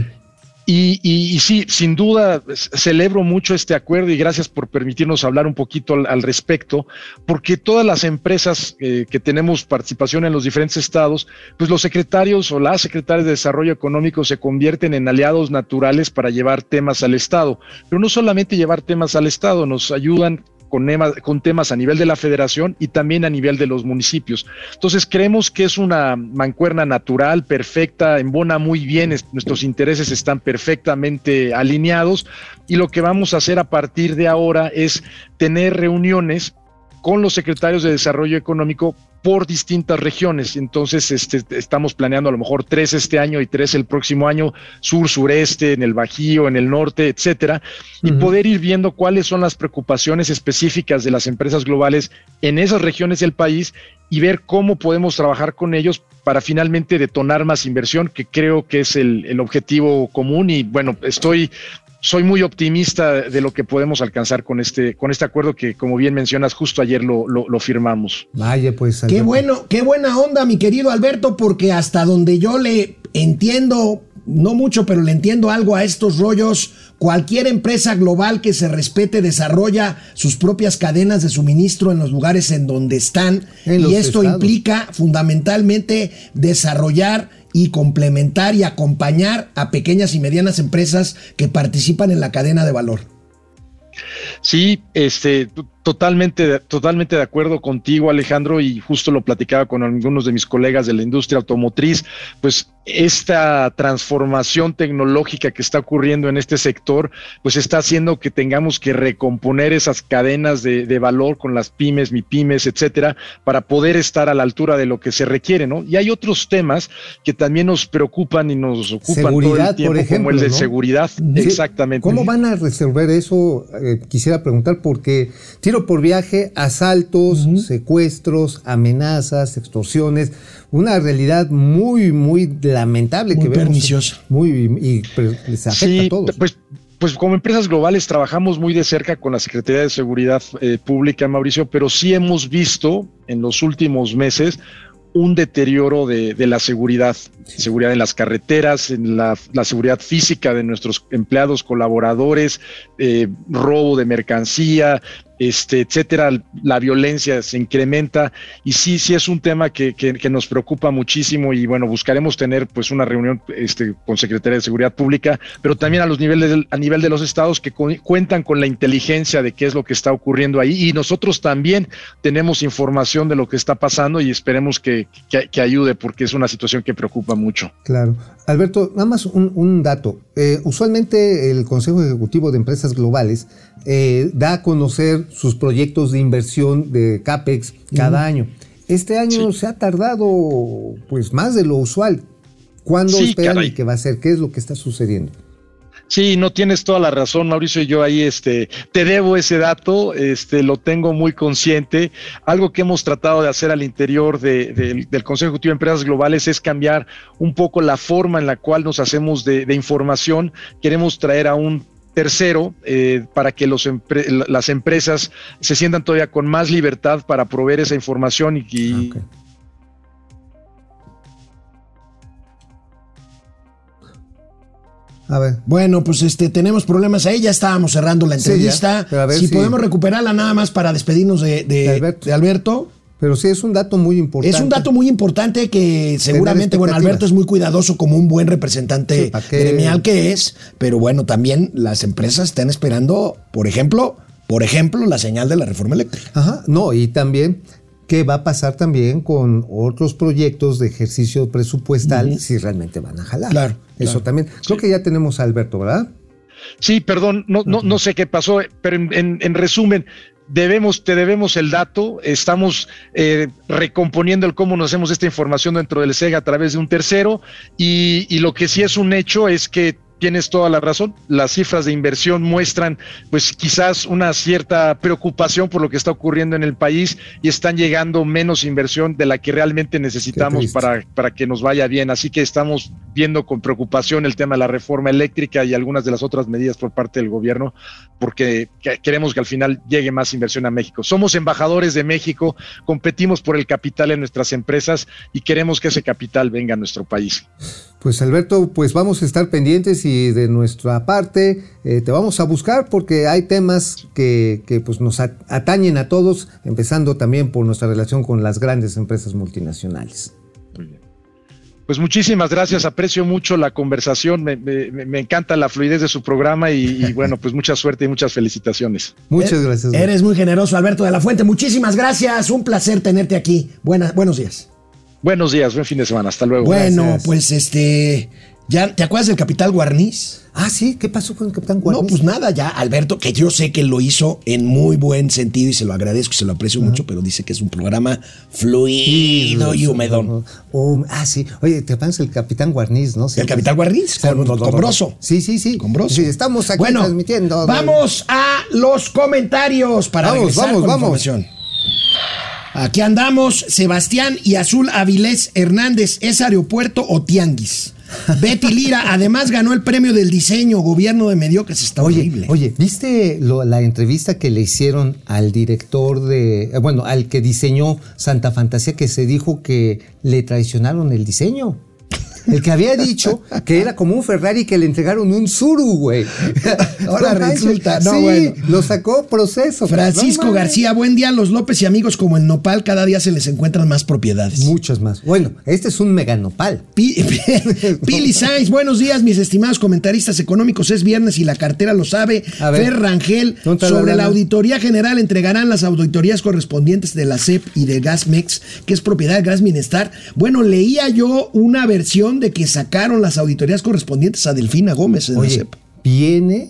Y, sí, sin duda celebro mucho este acuerdo y gracias por permitirnos hablar un poquito al, al respecto, porque todas las empresas eh, que tenemos participación en los diferentes estados, pues los secretarios o las secretarias de Desarrollo Económico se convierten en aliados naturales para llevar temas al estado, pero no solamente llevar temas al estado, nos ayudan con, ema- con temas a nivel de la federación y también a nivel de los municipios. Entonces creemos que es una mancuerna natural, perfecta, embona muy bien, es- nuestros intereses están perfectamente alineados y lo que vamos a hacer a partir de ahora es tener reuniones con los secretarios de Desarrollo Económico por distintas regiones. Entonces, este, estamos planeando a lo mejor tres este año y tres el próximo año, sur, sureste, en el Bajío, en el norte, etcétera, y poder ir viendo cuáles son las preocupaciones específicas de las empresas globales en esas regiones del país y ver cómo podemos trabajar con ellos para finalmente detonar más inversión, que creo que es el, el objetivo común. Y bueno, estoy soy muy optimista de lo que podemos alcanzar con este, con este acuerdo que, como bien mencionas, justo ayer lo, lo, lo firmamos. Vaya, pues. Qué bueno, qué buena onda, mi querido Alberto, porque hasta donde yo le entiendo no mucho, pero le entiendo algo a estos rollos. Cualquier empresa global que se respete desarrolla sus propias cadenas de suministro en los lugares en donde están. En y esto estados. implica fundamentalmente desarrollar y complementar y acompañar a pequeñas y medianas empresas que participan en la cadena de valor. Sí, este, totalmente, totalmente de acuerdo contigo, Alejandro, y justo lo platicaba con algunos de mis colegas de la industria automotriz, pues esta transformación tecnológica que está ocurriendo en este sector, pues está haciendo que tengamos que recomponer esas cadenas de, de valor con las pymes, mi pymes, etcétera, para poder estar a la altura de lo que se requiere, ¿no? Y hay otros temas que también nos preocupan y nos ocupan todo Seguridad, el tiempo, por ejemplo, como el de ¿no? seguridad, Sí. exactamente. ¿Cómo van a resolver eso? Eh, quisiera preguntar porque tiro por viaje, asaltos, secuestros, amenazas, extorsiones, una realidad muy, muy lamentable Muy que vemos. perniciosa. Muy, y, pero les afecta Sí, a todos. pues, pues como empresas globales trabajamos muy de cerca con la Secretaría de Seguridad eh, Pública, Mauricio, pero sí hemos visto en los últimos meses un deterioro de, de la seguridad, seguridad en las carreteras, en la, la seguridad física de nuestros empleados, colaboradores, eh, robo de mercancía, este, etcétera, la violencia se incrementa y sí, sí es un tema que, que- nos preocupa muchísimo y bueno, buscaremos tener pues una reunión este, con Secretaría de Seguridad Pública, pero también a los niveles a nivel de los estados que cu- cuentan con la inteligencia de qué es lo que está ocurriendo ahí y nosotros también tenemos información de lo que está pasando y esperemos que, que- ayude porque es una situación que preocupa mucho. Claro. Alberto, nada más un, un dato. Eh, usualmente el Consejo Ejecutivo de Empresas Globales eh, da a conocer sus proyectos de inversión de CAPEX cada año. Este año Sí. se ha tardado pues más de lo usual. ¿Cuándo Sí, esperan caray. y qué va a ser? ¿Qué es lo que está sucediendo? Sí, no tienes toda la razón, Mauricio. y Yo ahí este, te debo ese dato, este, lo tengo muy consciente. Algo que hemos tratado de hacer al interior de- del- del Consejo Ejecutivo de Empresas Globales es cambiar un poco la forma en la cual nos hacemos de, de información. Queremos traer a un tercero eh, para que los empre- la- las empresas se sientan todavía con más libertad para proveer esa información y, y- Ok. A ver. Bueno, pues este tenemos problemas ahí, ya estábamos cerrando la Sí, ya, entrevista. ver si, si- podemos recuperarla nada más para despedirnos de, de- De Alberto. de Alberto. Pero sí es un dato muy importante. Es un dato muy importante que seguramente, bueno. Alberto es muy cuidadoso como un buen representante Sí, gremial que es, pero bueno, también las empresas están esperando, por ejemplo, por ejemplo, la señal de la reforma eléctrica. Ajá, no, y también qué va a pasar también con otros proyectos de ejercicio presupuestal si realmente van a jalar. Claro, Eso claro. también. Creo que ya tenemos a Alberto, ¿verdad? Sí, perdón, no, no, no sé qué pasó, pero en, en- en resumen, debemos, te debemos el dato, estamos eh, recomponiendo el cómo nos hacemos esta información dentro del SEGA a través de un tercero, y, y lo que sí es un hecho es que tienes toda la razón, las cifras de inversión muestran pues quizás una cierta preocupación por lo que está ocurriendo en el país y están llegando menos inversión de la que realmente necesitamos para, para que nos vaya bien. Así que estamos viendo con preocupación el tema de la reforma eléctrica y algunas de las otras medidas por parte del gobierno, porque que- queremos que al final llegue más inversión a México. Somos embajadores de México, competimos por el capital en nuestras empresas y queremos que ese capital venga a nuestro país. Pues Alberto, pues vamos a estar pendientes y de nuestra parte eh, te vamos a buscar porque hay temas que, que, pues nos at- atañen a todos, empezando también por nuestra relación con las grandes empresas multinacionales. Pues muchísimas gracias, aprecio mucho la conversación, me, me- me encanta la fluidez de su programa y, y bueno, pues mucha suerte y muchas felicitaciones. Muchas Eh, gracias. Eres muy generoso, Alberto de la Fuente. Muchísimas gracias. Un placer tenerte aquí. Buenas, buenos días. Buenos días, buen fin de semana, hasta luego. Bueno, gracias. pues este. ¿Ya te acuerdas del Capital Guarniz? Ah, sí, ¿qué pasó con el Capitán No, Guarniz? pues nada, ya Alberto, que yo sé que lo hizo en muy buen sentido y se lo agradezco y se lo aprecio mucho, pero dice que es un programa fluido y humedón. Oh, ah, sí. Oye, te acuerdas el Capitán Guarniz, ¿no? ¿El Capitán Guarniz? Con, con Broso. Sí, sí, sí. Con Broso. Sí, estamos aquí bueno, transmitiendo. Vamos a los comentarios para Vamos, regresar vamos, con vamos. información. Aquí andamos, Sebastián y Azul Avilés Hernández, ¿es aeropuerto o tianguis? Betty Lira, además ganó el premio del diseño, gobierno de mediocres, está Oye, horrible. oye, ¿viste lo- la entrevista que le hicieron al director de, eh, bueno, al que diseñó Santa Fantasía, que se dijo que le traicionaron el diseño? El que había dicho que era como un Ferrari que le entregaron un Suru, güey. Ahora No resulta, no, sí, bueno. lo sacó proceso. Francisco No. García, buen día. Los López y amigos como el Nopal, cada día se les encuentran más propiedades. Muchas más. Bueno, este es un meganopal. Pi- Pili Sainz, buenos días, mis estimados comentaristas económicos. Es viernes y la cartera lo sabe. A ver. Fer Rangel, ¿Dónde está la sobre la? Auditoría General entregarán las auditorías correspondientes de la CEP y de Gasmex, que es propiedad de Gas Minestar. Bueno, leía yo una versión de que sacaron las auditorías correspondientes a Delfina Gómez en Oye, CEP. viene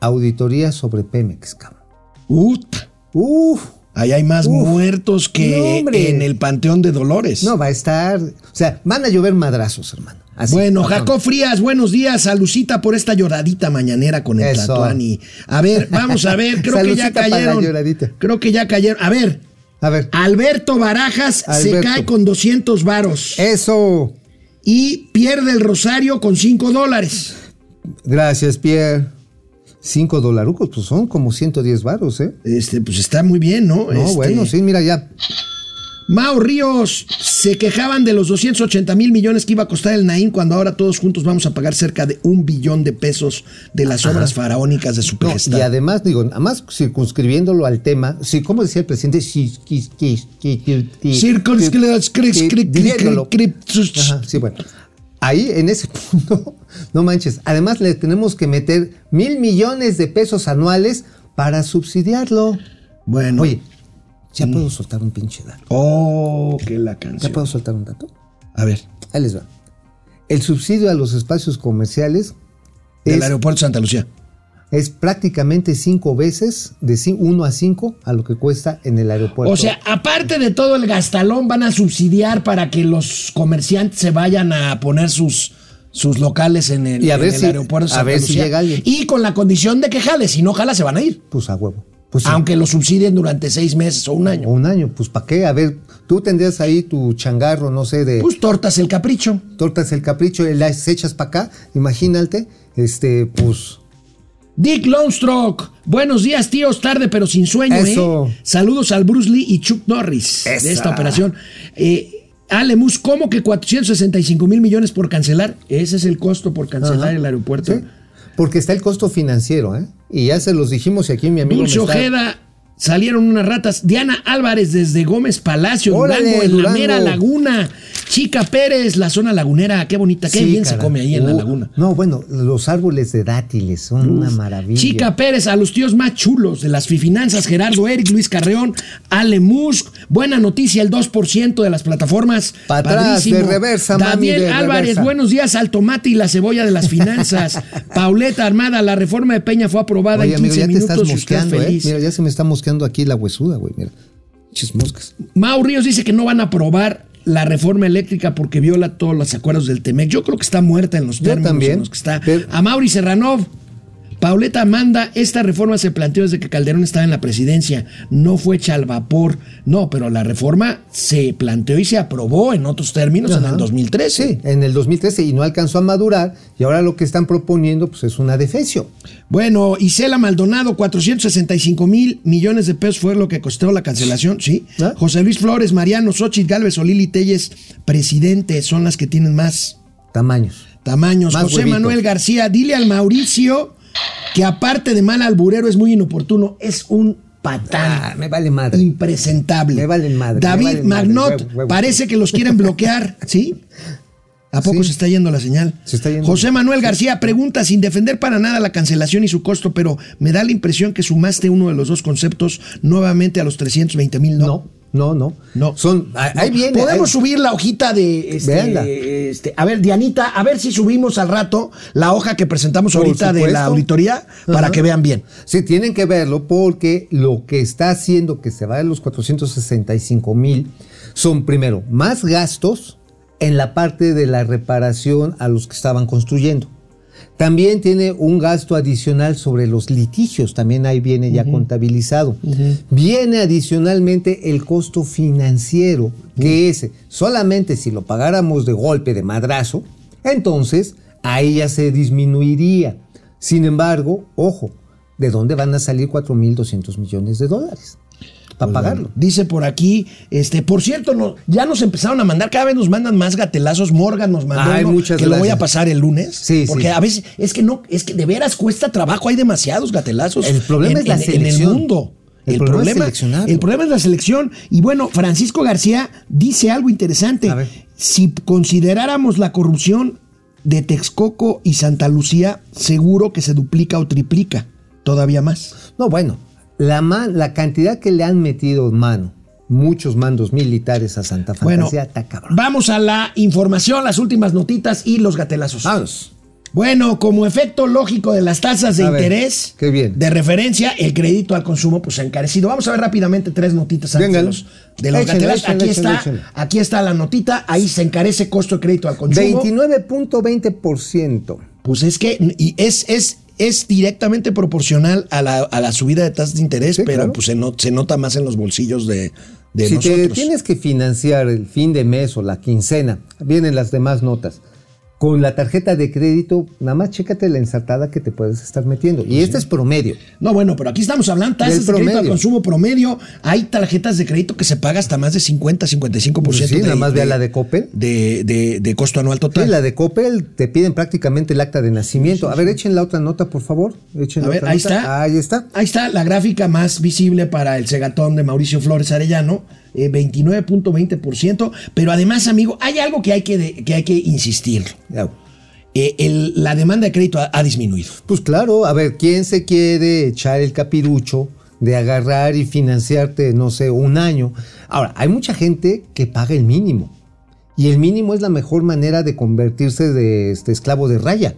auditoría sobre Pemex, cabrón. Uf. ahí hay más Uf. muertos que en el Panteón de Dolores. No, va a estar. O sea, van a llover madrazos, hermano. Así, bueno. Jacob Frías, buenos días. A Lucita por esta lloradita mañanera con el Eso. Tatuani. A ver, vamos a ver. Creo que ya cayeron. Creo que ya cayeron. A ver, A ver. Alberto Barajas se cae con 200 varos Eso. Y pierde el Rosario con 5 dólares. Gracias, Pierre. Cinco dolarucos, pues son como 110 varos, ¿eh? Este, pues está muy bien, ¿no? No, Este, bueno, sí, mira ya. Mao Ríos se quejaban de los 280 mil millones que iba a costar el Naín cuando ahora todos juntos vamos a pagar cerca de un billón de pesos de las obras faraónicas de su No, y además, digo, nada más circunscribiéndolo al tema, sí, como decía el presidente, Ajá, sí, bueno. Ahí, en ese punto, no manches. Además, le tenemos que meter mil millones de pesos anuales para subsidiarlo. Bueno. Oye, ya puedo soltar un pinche dato. Oh, que la ¿Ya canción. puedo soltar un dato? A ver, Ahí les va. El subsidio a los espacios comerciales del es, aeropuerto de Santa Lucía. es prácticamente cinco veces, de 1 a 5, a lo que cuesta en el aeropuerto. O sea, aparte de todo el gastalón, van a subsidiar para que los comerciantes se vayan a poner sus, sus locales en el, Y a en ver el si- aeropuerto de a Santa ver si Lucía. llega alguien. Y con la condición de que jale, si no jala, se van a ir. pues a huevo. Pues sí. Aunque lo subsidien durante seis meses o un O año. un año, pues ¿para qué? A ver, tú tendrías ahí tu changarro, no sé, de Pues tortas el capricho. tortas el capricho, y las echas para acá, imagínate, este, pues, Dick Longstroke, buenos días tíos, tarde pero sin sueño, Eso. ¿eh? Saludos al Bruce Lee y Chuck Norris de esta operación. Eh, Alemus, ¿cómo que 465 mil millones por cancelar? Ese es el costo por cancelar Ajá. el aeropuerto. sí, porque está el costo financiero, ¿eh? Y ya se los dijimos y aquí mi amigo Dulce Ojeda, salieron unas ratas. Diana Álvarez desde Gómez Palacio, Durango, en la mera laguna. Chica Pérez, la zona lagunera, qué bonita, qué Sí, bien se come ahí en la Uh, laguna. No, bueno, los árboles de dátiles son una maravilla. Chica Pérez, a los tíos más chulos de las fifinanzas, Gerardo Eric, Luis Carreón, Ale Musk. Buena noticia, el 2% de las plataformas. Pa' atrás, de reversa, mami, Daniel de Álvarez, reversa. buenos días al tomate y la cebolla de las finanzas. Pauleta Armada, la reforma de Peña fue aprobada Oye, en amigo, 15 ya te minutos estás y usted mosqueando, ¿eh? Mira, ya se me está mosqueando aquí la huesuda, güey, mira. Chis moscas. Mau Ríos dice que no van a aprobar la reforma eléctrica porque viola todos los acuerdos del TEMEC. Yo creo que está muerta en los Yo términos también, en los que está. pero- A Mauri Serranov. Pauleta Amanda, esta reforma se planteó desde que Calderón estaba en la presidencia. No fue hecha al vapor. No, pero la reforma se planteó y se aprobó en otros términos en el 2013. Sí, en el 2013 y no alcanzó a madurar y ahora lo que están proponiendo pues es una defecio. Bueno, Isela Maldonado, 465 mil millones de pesos fue lo que costó la cancelación, ¿sí? ¿Ah? José Luis Flores, Mariano, Xochitl Galvez, Olili Telles, presidente, son las que tienen más Tamaños. tamaños. Más José huevitos. Manuel García, dile al Mauricio que aparte de mal alburero es muy inoportuno, es un patán. Ah, me vale madre. Impresentable. Me valen madre, David madre, Magnot, huevo, huevo. parece que los quieren bloquear, ¿sí? ¿A poco Sí. se está yendo la señal? Se está yendo. José Manuel García pregunta, sin defender para nada la cancelación y su costo, pero me da la impresión que sumaste uno de los dos conceptos nuevamente a los 320 mil, ¿no? No, no, no. No. Son, ahí viene. Podemos ahí- subir la hojita de. Este, este, a ver, Dianita, a ver si subimos al rato la hoja que presentamos Por ahorita de la auditoría para que vean bien. Sí, tienen que verlo porque lo que está haciendo que se va de los 465 mil son primero más gastos en la parte de la reparación a los que estaban construyendo. También tiene un gasto adicional sobre los litigios, también ahí viene ya contabilizado. Viene adicionalmente el costo financiero, que ese, solamente si lo pagáramos de golpe, de madrazo, entonces ahí ya se disminuiría. Sin embargo, ojo, ¿de dónde van a salir 4.200 millones de dólares? Para pagarlo. Dice por aquí, este, por cierto, no, ya nos empezaron a mandar, cada vez nos mandan más gatelazos. Morgan nos mandó Ay, uno muchas que lo voy a pasar el lunes. Sí, porque sí. a veces es que no, es que de veras cuesta trabajo, hay demasiados gatelazos. El problema es la en el selección. mundo. El problema el problema es la selección. Y bueno, Francisco García dice algo interesante. A ver. Si consideráramos la corrupción de Texcoco y Santa Lucía, seguro que se duplica o triplica todavía más. No, bueno, la, ma- la cantidad que le han metido mano, muchos mandos militares a Santa Bueno, Fantasía, está cabrón. vamos a la información, las últimas notitas y los gatelazos. Vámonos. Bueno, como efecto lógico de las tasas de A ver, interés qué bien. de referencia, el crédito al consumo pues se ha encarecido. Vamos a ver rápidamente tres notitas antes de los, de los Échenle, gatelazos. échenle, Aquí échenle, está, aquí está la notita, ahí se encarece costo de crédito al consumo. 29.20%. Pues es que y es, es, es directamente proporcional a la, a la subida de tasas de interés, Sí, pero claro. pues se, no- se nota más en los bolsillos de, de si nosotros. te tienes que financiar el fin de mes o la quincena, vienen las demás notas. Con la tarjeta de crédito, nada más chécate la ensartada que te puedes estar metiendo. Y este es promedio. No, bueno, pero aquí estamos hablando tasas Del de crédito al consumo promedio. Hay tarjetas de crédito que se paga hasta más de 50, 55% Pues sí, de, nada más vea la de Coppel. De, de- de costo anual total. Sí, la de Coppel te piden prácticamente el acta de nacimiento. A ver, echen la otra nota, por favor. Echen A la ver, otra ahí nota. está. Ahí está. Ahí está la gráfica más visible para el segatón de Mauricio Flores Arellano, eh, 29.20%. Pero además, amigo, hay algo que hay que, que, hay que insistir. Eh, la demanda de crédito ha, ha disminuido. Pues claro, a ver, ¿quién se quiere echar el capirucho de agarrar y financiarte, no sé, un año? Ahora, hay mucha gente que paga el mínimo. Y el mínimo es la mejor manera de convertirse de este esclavo de raya.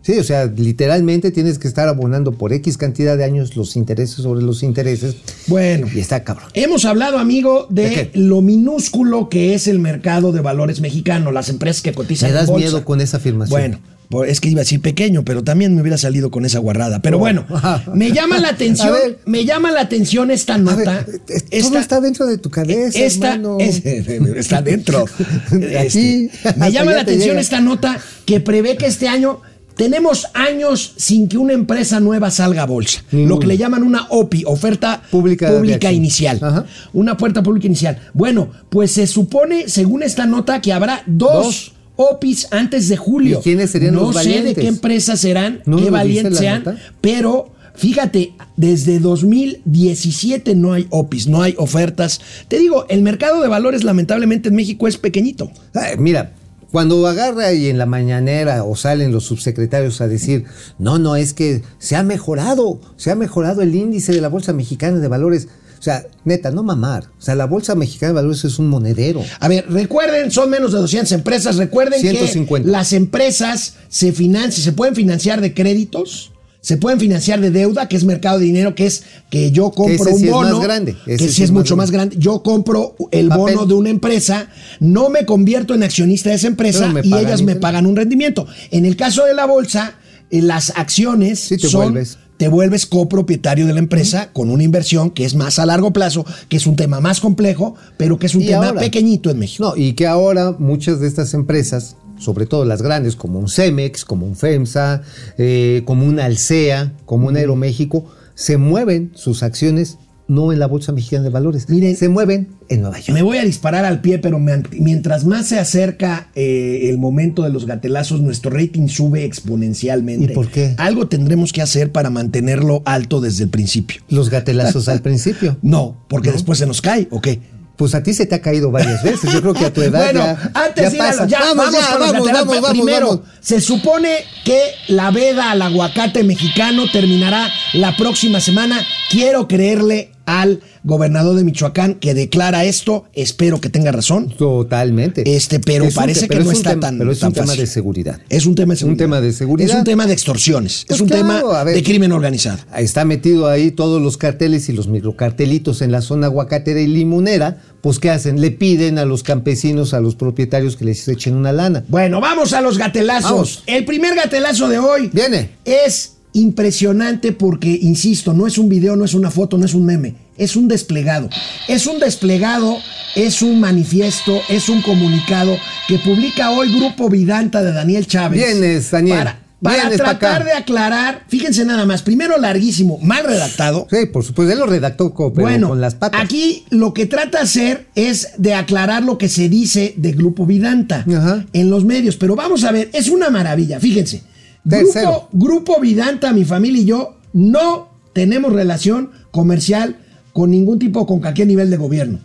Sí, o sea, literalmente tienes que estar abonando por X cantidad de años los intereses sobre los intereses. Bueno. Y está cabrón. Hemos hablado, amigo, de, lo minúsculo que es el mercado de valores mexicano, las empresas que cotizan Me en das bolsa. miedo con esa afirmación. Bueno, es que iba a decir pequeño, pero también me hubiera salido con esa guarrada. Pero Oh. bueno, me llama la atención, ver. me llama la atención esta nota. ver, eh, todo esta- está dentro de tu cabeza, esta hermano. es- está dentro. Aquí, Este, me llama la te atención llega. esta nota que prevé que este año tenemos años sin que una empresa nueva salga a bolsa. Lo que le llaman una OPI, oferta Pública acción. inicial. Ajá. Una puerta pública inicial. Bueno, pues se supone, según esta nota, que habrá dos. Dos. OPIs antes de julio. ¿Y quiénes serían no los sé de valientes? qué empresas serán, ¿No qué valientes sean, nota? pero fíjate, desde 2017 no hay OPIs, no hay ofertas. Te digo, el mercado de valores lamentablemente en México es pequeñito. Ay, mira, cuando agarra y en la mañanera o salen los subsecretarios a decir, no, no, es que se ha mejorado, se ha mejorado el índice de la Bolsa Mexicana de Valores. O sea, neta, no mamar. O sea, la Bolsa Mexicana de Valores es un monedero. A ver, recuerden, son menos de 200 empresas. Recuerden 150. que las empresas se financian, se pueden financiar de créditos, se pueden financiar de deuda, que es mercado de dinero, que es que yo compro un sí es bono, más grande, que ese sí, sí es es más mucho más grande. Yo compro el Papel. bono de una empresa, no me convierto en accionista de esa empresa y ellas me pagan un rendimiento. En el caso de la bolsa, eh, las acciones Sí, te son vuelves. Te vuelves copropietario de la empresa con una inversión que es más a largo plazo, que es un tema más complejo, pero que es un tema ahora- pequeñito en México. No, y que ahora muchas de estas empresas, sobre todo las grandes, como un Cemex, como un FEMSA, eh, como un Alsea, como un Aeroméxico, se mueven sus acciones no en la Bolsa Mexicana de Valores, Miren, se mueven en Nueva York. Me voy a disparar al pie, pero me- mientras más se acerca eh, el momento de los gatelazos, nuestro rating sube exponencialmente. ¿Y por qué? Algo tendremos que hacer para mantenerlo alto desde el principio. Los gatelazos al principio. No, porque después se nos cae, ¿o qué? Pues a ti se te ha caído varias veces. Yo creo que a tu edad bueno, ya, antes ya pasa. ya, vamos, vamos, gatelazos. vamos, vamos, Primero, vamos. se supone que la veda al aguacate mexicano terminará la próxima semana. Quiero creerle al gobernador de Michoacán que declara esto. Espero que tenga razón. Totalmente. Este, pero Es un parece que no es un está tema- tan Pero es tan un tema de seguridad. Es un tema de seguridad. tema de seguridad. Es un tema de extorsiones. Pues es un claro, tema ver. de crimen organizado. Está metido ahí todos los carteles y los microcartelitos en la zona aguacatera y limonera. Pues, ¿qué hacen? Le piden a los campesinos, a los propietarios que les echen una lana. Bueno, vamos a los gatelazos. Vamos. El primer gatelazo de hoy Viene. es impresionante porque, insisto, no es un video, no es una foto, no es un meme, es un desplegado. Es un desplegado, es un manifiesto, es un comunicado que publica hoy Grupo Vidanta de Daniel Chávez. Vienes, Daniel. Para, Vienes tratar de aclarar, fíjense nada más, primero larguísimo, mal redactado. Sí, por supuesto, él lo redactó co- pero bueno, con las patas. aquí lo que trata de hacer es de aclarar lo que se dice de Grupo Vidanta Ajá. en los medios. Pero vamos a ver, es una maravilla, fíjense. Grupo, Grupo Vidanta, mi familia y yo, no tenemos relación comercial con ningún tipo, con cualquier nivel de gobierno.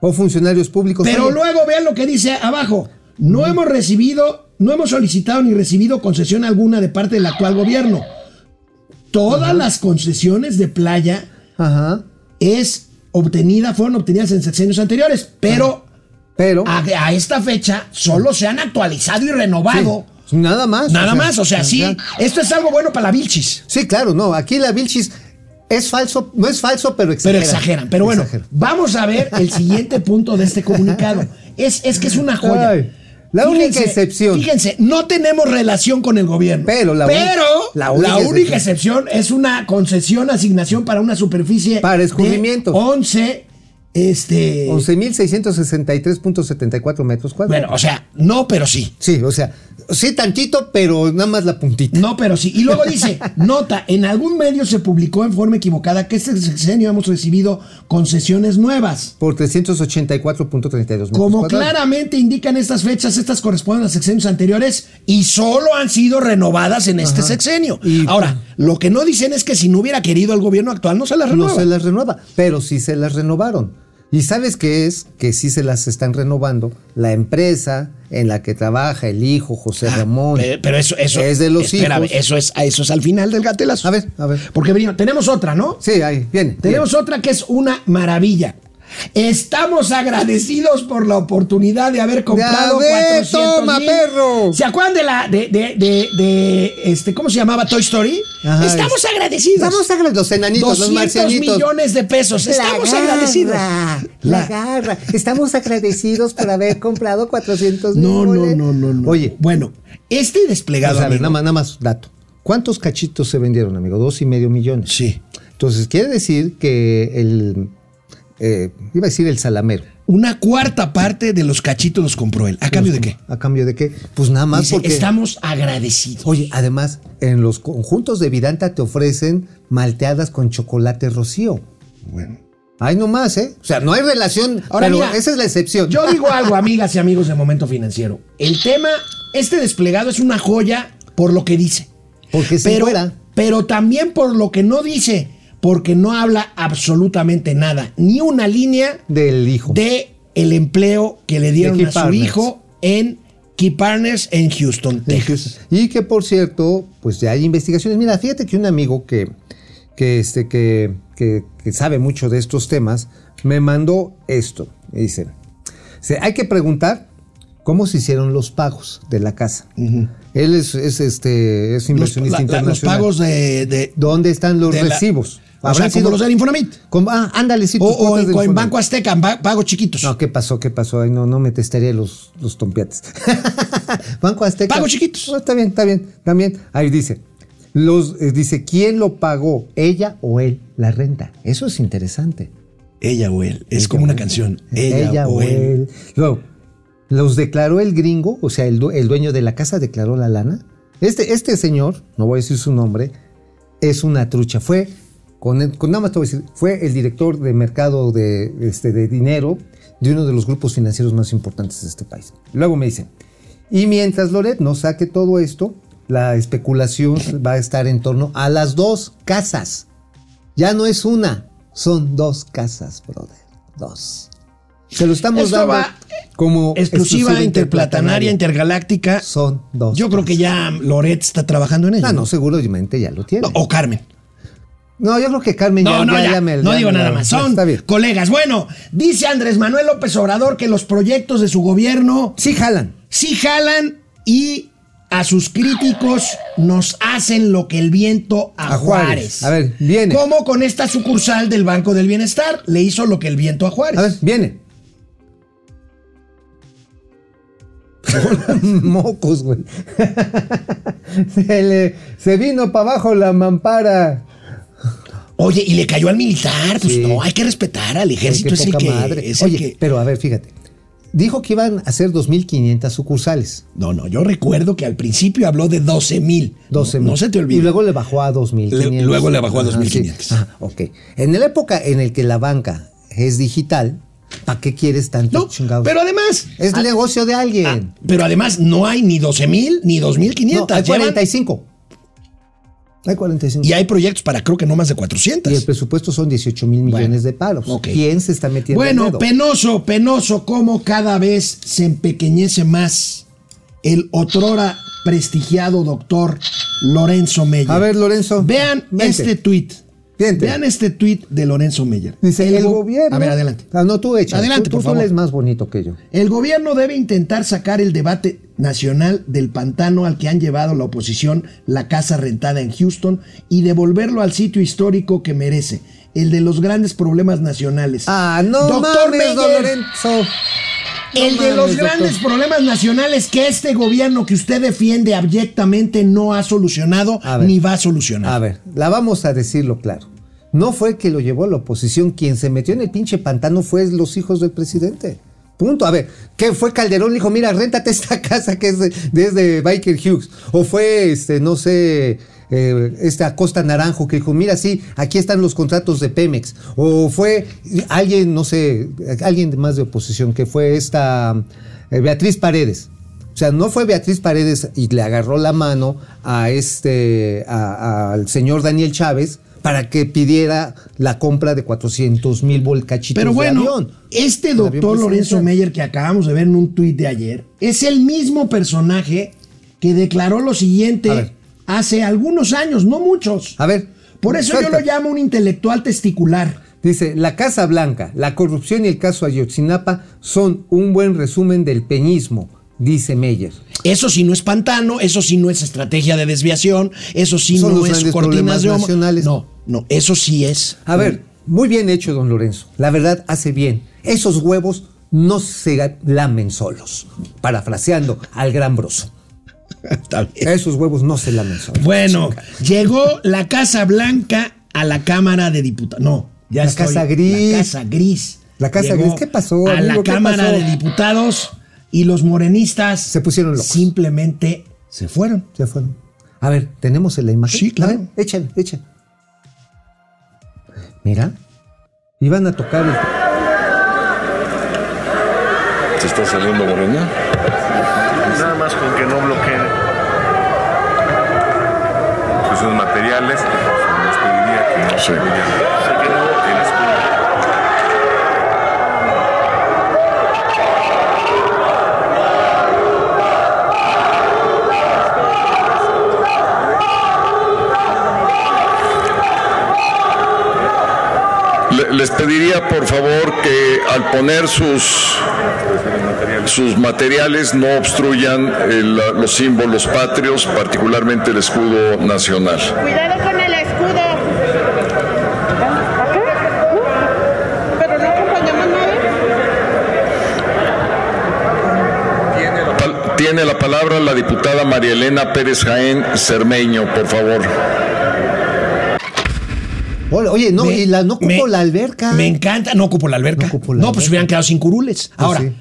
O funcionarios públicos. Pero Oye, luego vean lo que dice abajo. No hemos recibido, no hemos solicitado ni recibido concesión alguna de parte del actual gobierno. Todas las concesiones de playa Ajá. es obtenida, fueron obtenidas en sexenios anteriores, pero Pero. a, a esta fecha solo se han actualizado y renovado. sí, nada más. Nada más, o sea, sí, esto es algo bueno para la Vilchis. Sí, claro, no. Aquí la Vilchis es falso, no es falso, pero Pero exagera. exageran. Pero bueno, vamos a ver el siguiente punto de este comunicado. Es, es que es una joya. Ay, la única excepción. Fíjense, no tenemos relación con el gobierno. Pero la Pero la la única única, excepción. excepción es una concesión, asignación para una superficie Para de escurrimientos. 11, este... 11.664.74 metros cuadrados. Bueno, o sea, no, pero sí. Sí, o sea, sí tantito, pero nada más la puntita. No, pero sí. Y luego dice, nota, en algún medio se publicó en forma equivocada que este sexenio hemos recibido concesiones nuevas. Por 384.32 metros Como claramente indican estas fechas, estas corresponden a sexenios anteriores y solo han sido renovadas en este sexenio. Y- Ahora, lo que no dicen es que si no hubiera querido el gobierno actual, no se las No renueva. se las renueva, pero sí se las renovaron. ¿Y sabes qué es? Que sí se las están renovando la empresa en la que trabaja el hijo José Ramón. Pero, pero eso, eso es de los espérame, hijos. Eso es, eso es al final del gatelazo. A ver, a ver. Porque venimos- tenemos otra, ¿no? Sí, ahí, viene. Tenemos otra que es una maravilla. Estamos agradecidos por la oportunidad de haber comprado De haber, 400 toma, perro. ¿Se acuerdan de la de, de, de, de, este cómo se llamaba Toy Story? Ajá, Estamos es- agradecidos. Estamos agradecidos, los enanitos, los 200 marcianitos. millones de pesos. Estamos agradecidos. La La- garra. Estamos agradecidos por haber comprado 400 No, no, millones. no, no, no. Oye, bueno, este desplegado. a ver, nada más, nada más dato. ¿Cuántos cachitos se vendieron, amigo? Dos y medio millones. Sí. Entonces, quiere decir que el. Eh, iba a decir el salamero. Una cuarta parte de los cachitos los compró él. ¿A cambio de qué? ¿A cambio de qué? Pues nada más Dice, porque. estamos agradecidos. Oye, además, en los conjuntos de Vidanta te ofrecen malteadas con chocolate rocío. Bueno. Ay, no más, ¿eh? O sea, no hay relación. Ahora, pero mira, esa es la excepción. Yo digo algo, amigas y amigos de Momento Financiero. El tema, este desplegado es una joya por lo que dice. Porque se Pero, fuera. pero también por lo que no dice, porque no habla absolutamente nada, ni una línea Del hijo. de el empleo que le dieron a su Partners. hijo en Key Partners en Houston, Texas. Y que por cierto, pues ya hay investigaciones. Mira, fíjate que un amigo que, que, este, que, que, que sabe mucho de estos temas me mandó esto. Me dice, "Se- hay que preguntar cómo se hicieron los pagos de la casa. Él es, es, este, es Los, inversionista la- los internacional. pagos de, de- ¿Dónde están los de la- recibos? o sea, Habrán como los del Infonavit. como- ah, ándale, sí, O, tus o en, o. Banco Azteca, pagos chiquitos. No, ¿qué pasó? ¿Qué pasó? Ay, no, no me testaría los, los tompiates. Banco Azteca. Pagos chiquitos. No, está bien, está bien, también. Ahí dice, los, eh, dice, ¿quién lo pagó? ¿Ella o él? La renta. Eso es interesante. Ella o él. Es Ella como una él. canción. Ella, o él. Luego, ¿los declaró el gringo? O sea, el, el dueño de la casa declaró la lana. Este, este señor, no voy a decir su nombre, es una trucha. Fue, con, el- con nada más te voy a decir, fue el director de mercado de, este, de dinero de uno de los grupos financieros más importantes de este país. Luego me dice, y mientras Loret no saque todo esto, la especulación va a estar en torno a las dos casas. Ya no es una, son dos casas, brother. Dos. Se lo estamos Esto dando como Exclusiva interplatanaria, intergaláctica. Son dos. Yo creo que ya Loret está trabajando en ello. Ah, no, seguramente ya lo tiene. O Carmen. No, yo creo que Carmen ya, No, no, ya- ya. ya me- no digo nada más. Son Está bien. colegas. Bueno, dice Andrés Manuel López Obrador que los proyectos de su gobierno Sí jalan. sí jalan y a sus críticos nos hacen lo que el viento a, A Juárez. Juárez. A ver, viene. Como con esta sucursal del Banco del Bienestar le hizo lo que el viento a Juárez. A ver, viene. Mocos, güey. se, le- se vino para abajo la mampara. Oye, y le cayó al militar. Pues Sí. no, hay que respetar al ejército. qué Es el que. madre. es el Oye, que- pero a ver, fíjate. dijo que iban a ser 2.500 sucursales. No, no, yo recuerdo que al principio habló de 12 mil. 12 no, no se te olvide. Y luego le bajó a 2.500. Le- luego le bajó a Ajá, 2.500. sí. Ajá, ok. En la época en el que la banca es digital, ¿para qué quieres tanto No, chingados? pero además. es ah, negocio de alguien. pero además no hay ni 12 mil ni 2.500. no, hay Llevan- 45. Hay 45. y hay proyectos para creo que no más de Y 400. el presupuesto son 18 mil millones Bueno, de paros. ok. ¿Quién se está metiendo el Bueno, dedo? penoso, penoso, cómo cada vez se empequeñece más el otrora prestigiado doctor Lorenzo Meyer. A ver, Lorenzo. Vean vente. este tuit. Vean este tuit de Lorenzo Meyer. Dice, el, go- gobierno... A ver, adelante. Ah, no, tú echa. Adelante, tú, por tú favor. lees más bonito que yo. El gobierno debe intentar sacar el debate nacional del pantano al que han llevado la oposición la casa rentada en Houston y devolverlo al sitio histórico que merece, el de los grandes problemas nacionales. Ah, no Doctor mames, don Lorenzo. El de los grandes doctor. problemas nacionales que este gobierno que usted defiende abyectamente no ha solucionado ver. ni va a solucionar. A ver, la vamos a decirlo claro. No fue que lo llevó a la oposición, quien se metió en el pinche pantano fue los hijos del presidente. Punto. A ver, ¿qué fue Calderón? Le dijo, mira, réntate esta casa que es de, desde Biker Hughes. O fue, este, no sé, eh, esta Costa Naranjo que dijo, mira, sí, aquí están los contratos de Pemex. O fue alguien, no sé, alguien más de oposición, que fue esta eh, Beatriz Paredes. O sea, no fue Beatriz Paredes y le agarró la mano a este, al señor Daniel Chávez para que pidiera la compra de 400 mil volcachitos Pero de bueno, avión. este doctor Lorenzo presidencial. Meyer que acabamos de ver en un tuit de ayer es el mismo personaje que declaró lo siguiente hace algunos años, no muchos. A ver. Por eso yo lo llamo un intelectual testicular. Dice, la Casa Blanca, la corrupción y el caso Ayotzinapa son un buen resumen del peñismo, dice Meyer. Eso sí no es pantano, eso sí no es estrategia de desviación, eso sí Son no es cortinas de humo. No, no, eso sí es. A ver, muy bien hecho, don Lorenzo. La verdad hace bien. Esos huevos no se lamen solos. Parafraseando al gran broso. Está bien. Esos huevos no se lamen solos. Bueno, llegó la Casa Blanca a la Cámara de Diputados. No, ya La estoy- Casa Gris. La Casa Gris. La Casa Llegó Gris, ¿qué pasó, A la Cámara pasó? de Diputados y los morenistas Se pusieron locos. Simplemente se fueron. Ya fueron. A ver, ¿tenemos en la imagen? Sí, claro. A ver, échale, échale. Mira. Iban a tocar el... ¿Se está saliendo Morena? Nada más con que no bloqueen. Esos materiales, les pediría que no se vayan. Que les Le- Les pediría por favor que al poner sus, sus materiales no obstruyan el- los símbolos patrios, particularmente el escudo nacional. Cuidado con el escudo. Tiene la palabra la diputada María Elena Pérez Jaén Cermeño, por favor. Oye, no, Me- y la, no ocupo me- la alberca. Me encanta. No ocupo la alberca. No ocupo la pues alberca. hubieran quedado sin curules. Pues Ahora, sí.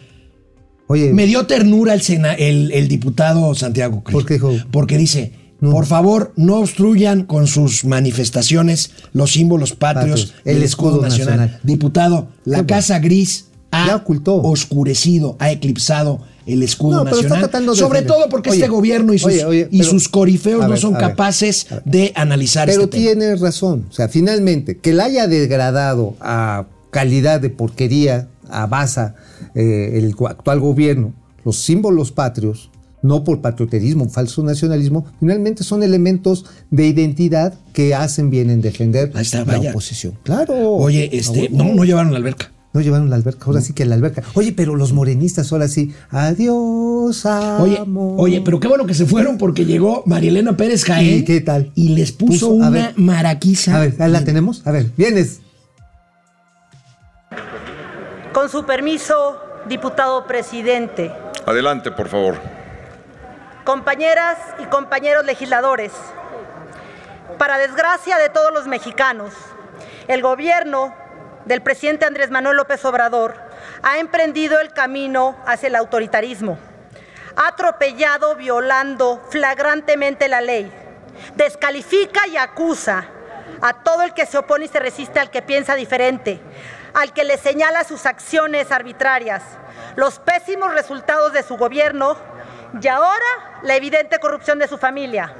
Oye, me dio ternura el, sena- el, el diputado Santiago Krill. ¿Por qué dijo? Porque dice, No. por favor, no obstruyan con sus manifestaciones los símbolos patrios, el el escudo, escudo nacional. nacional. Diputado, la. Casa Gris ha Ya ocultó. oscurecido, ha eclipsado el escudo No, nacional. de Sobre defender. todo porque Oye, este gobierno y sus, oye, oye, y pero- sus corifeos no son ver, capaces ver. de analizar pero este tema. tiene razón. O sea, finalmente, que la haya degradado a calidad de porquería, a basa, eh, el actual gobierno, los símbolos patrios, no por patrioterismo, falso nacionalismo, finalmente son elementos de identidad que hacen bien en defender está, la vaya. oposición. Claro. Oye, este, no, no llevaron la alberca. No llevaron la alberca, ahora sí que la alberca. Oye, pero los morenistas ahora sí. Adiós, Oye, amor. oye, pero qué bueno que se fueron porque llegó Marielena Pérez Jaén. ¿Y qué tal? Y les puso, Puso- a una ver. maraquiza. A ver, ahí la tenemos. A ver, vienes. Con su permiso, diputado presidente, Adelante, por favor. compañeras y compañeros legisladores, para desgracia de todos los mexicanos, el gobierno del presidente Andrés Manuel López Obrador ha emprendido el camino hacia el autoritarismo. Ha atropellado, violando flagrantemente la ley. Descalifica y acusa a todo el que se opone y se resiste al que piensa diferente, al que le señala sus acciones arbitrarias, los pésimos resultados de su gobierno y ahora la evidente corrupción de su familia.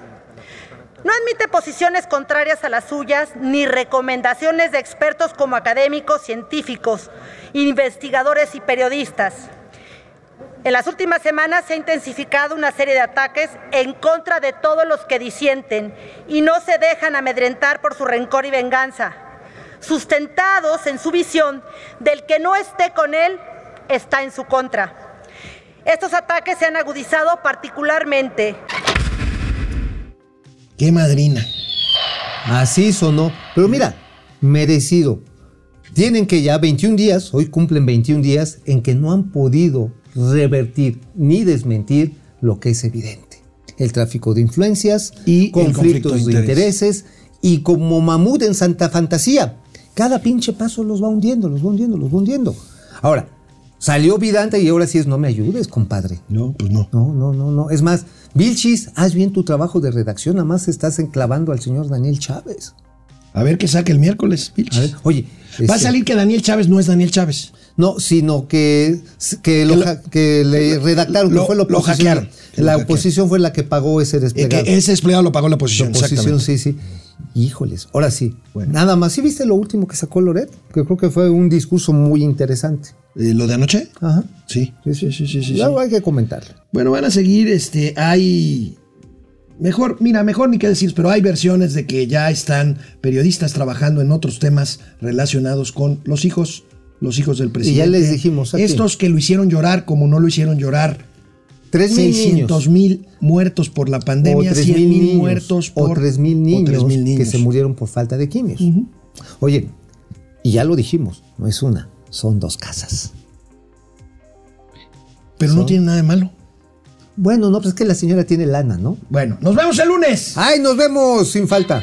No admite posiciones contrarias a las suyas ni recomendaciones de expertos como académicos, científicos, investigadores y periodistas. En las últimas semanas se ha intensificado una serie de ataques en contra de todos los que disienten y no se dejan amedrentar por su rencor y venganza, sustentados en su visión del que no esté con él está en su contra. Estos ataques se han agudizado particularmente Qué madrina. Así sonó. Pero mira, merecido. Tienen que ya 21 días, hoy cumplen 21 días, en que no han podido revertir ni desmentir lo que es evidente. El tráfico de influencias Y conflictos conflicto de de intereses y como mamut en Santa Fantasía. Cada pinche paso los va hundiendo, los va hundiendo, los va hundiendo. Ahora, salió Vidante y ahora sí es no me ayudes, compadre. No, pues no. No, no, no, no. Es más, Vilchis, haz bien tu trabajo de redacción, nada más estás enclavando al señor Daniel Chávez. A ver qué saque el miércoles, Vilchis. A ver, oye. Va a este, salir que Daniel Chávez no es Daniel Chávez. No, sino que, que, lo Que le redactaron, lo- que fue la lo oposición. hackearon, lo La hackearon. oposición fue la que pagó ese Eh, desplegado. que ese empleado lo pagó la La oposición. oposición, exactamente. sí, sí. Híjoles, ahora sí. Bueno. Nada más. ¿Sí viste lo último que sacó Loret? Que creo que fue un discurso muy interesante. Eh, ¿Lo de anoche? Ajá. Sí. Sí, sí, sí, sí. sí, Luego sí. hay que comentarlo. Bueno, van a seguir, este, hay... Mejor, mira, mejor ni qué decir, pero hay versiones de que ya están periodistas trabajando en otros temas relacionados con los hijos, los hijos del presidente. les dijimos aquí. Estos que lo hicieron llorar como no lo hicieron llorar. Tres mil 600 niños. mil muertos por la pandemia, o tres 100 mil muertos por... o tres mil o niños, 3,000 que se murieron por falta de quimios. Oye, y ya lo dijimos, no es una, son dos casas. Pero no tiene nada de malo. Bueno, no, pues es que la señora tiene lana, ¿no? Bueno, nos vemos el lunes. ¡Ay, nos vemos sin falta!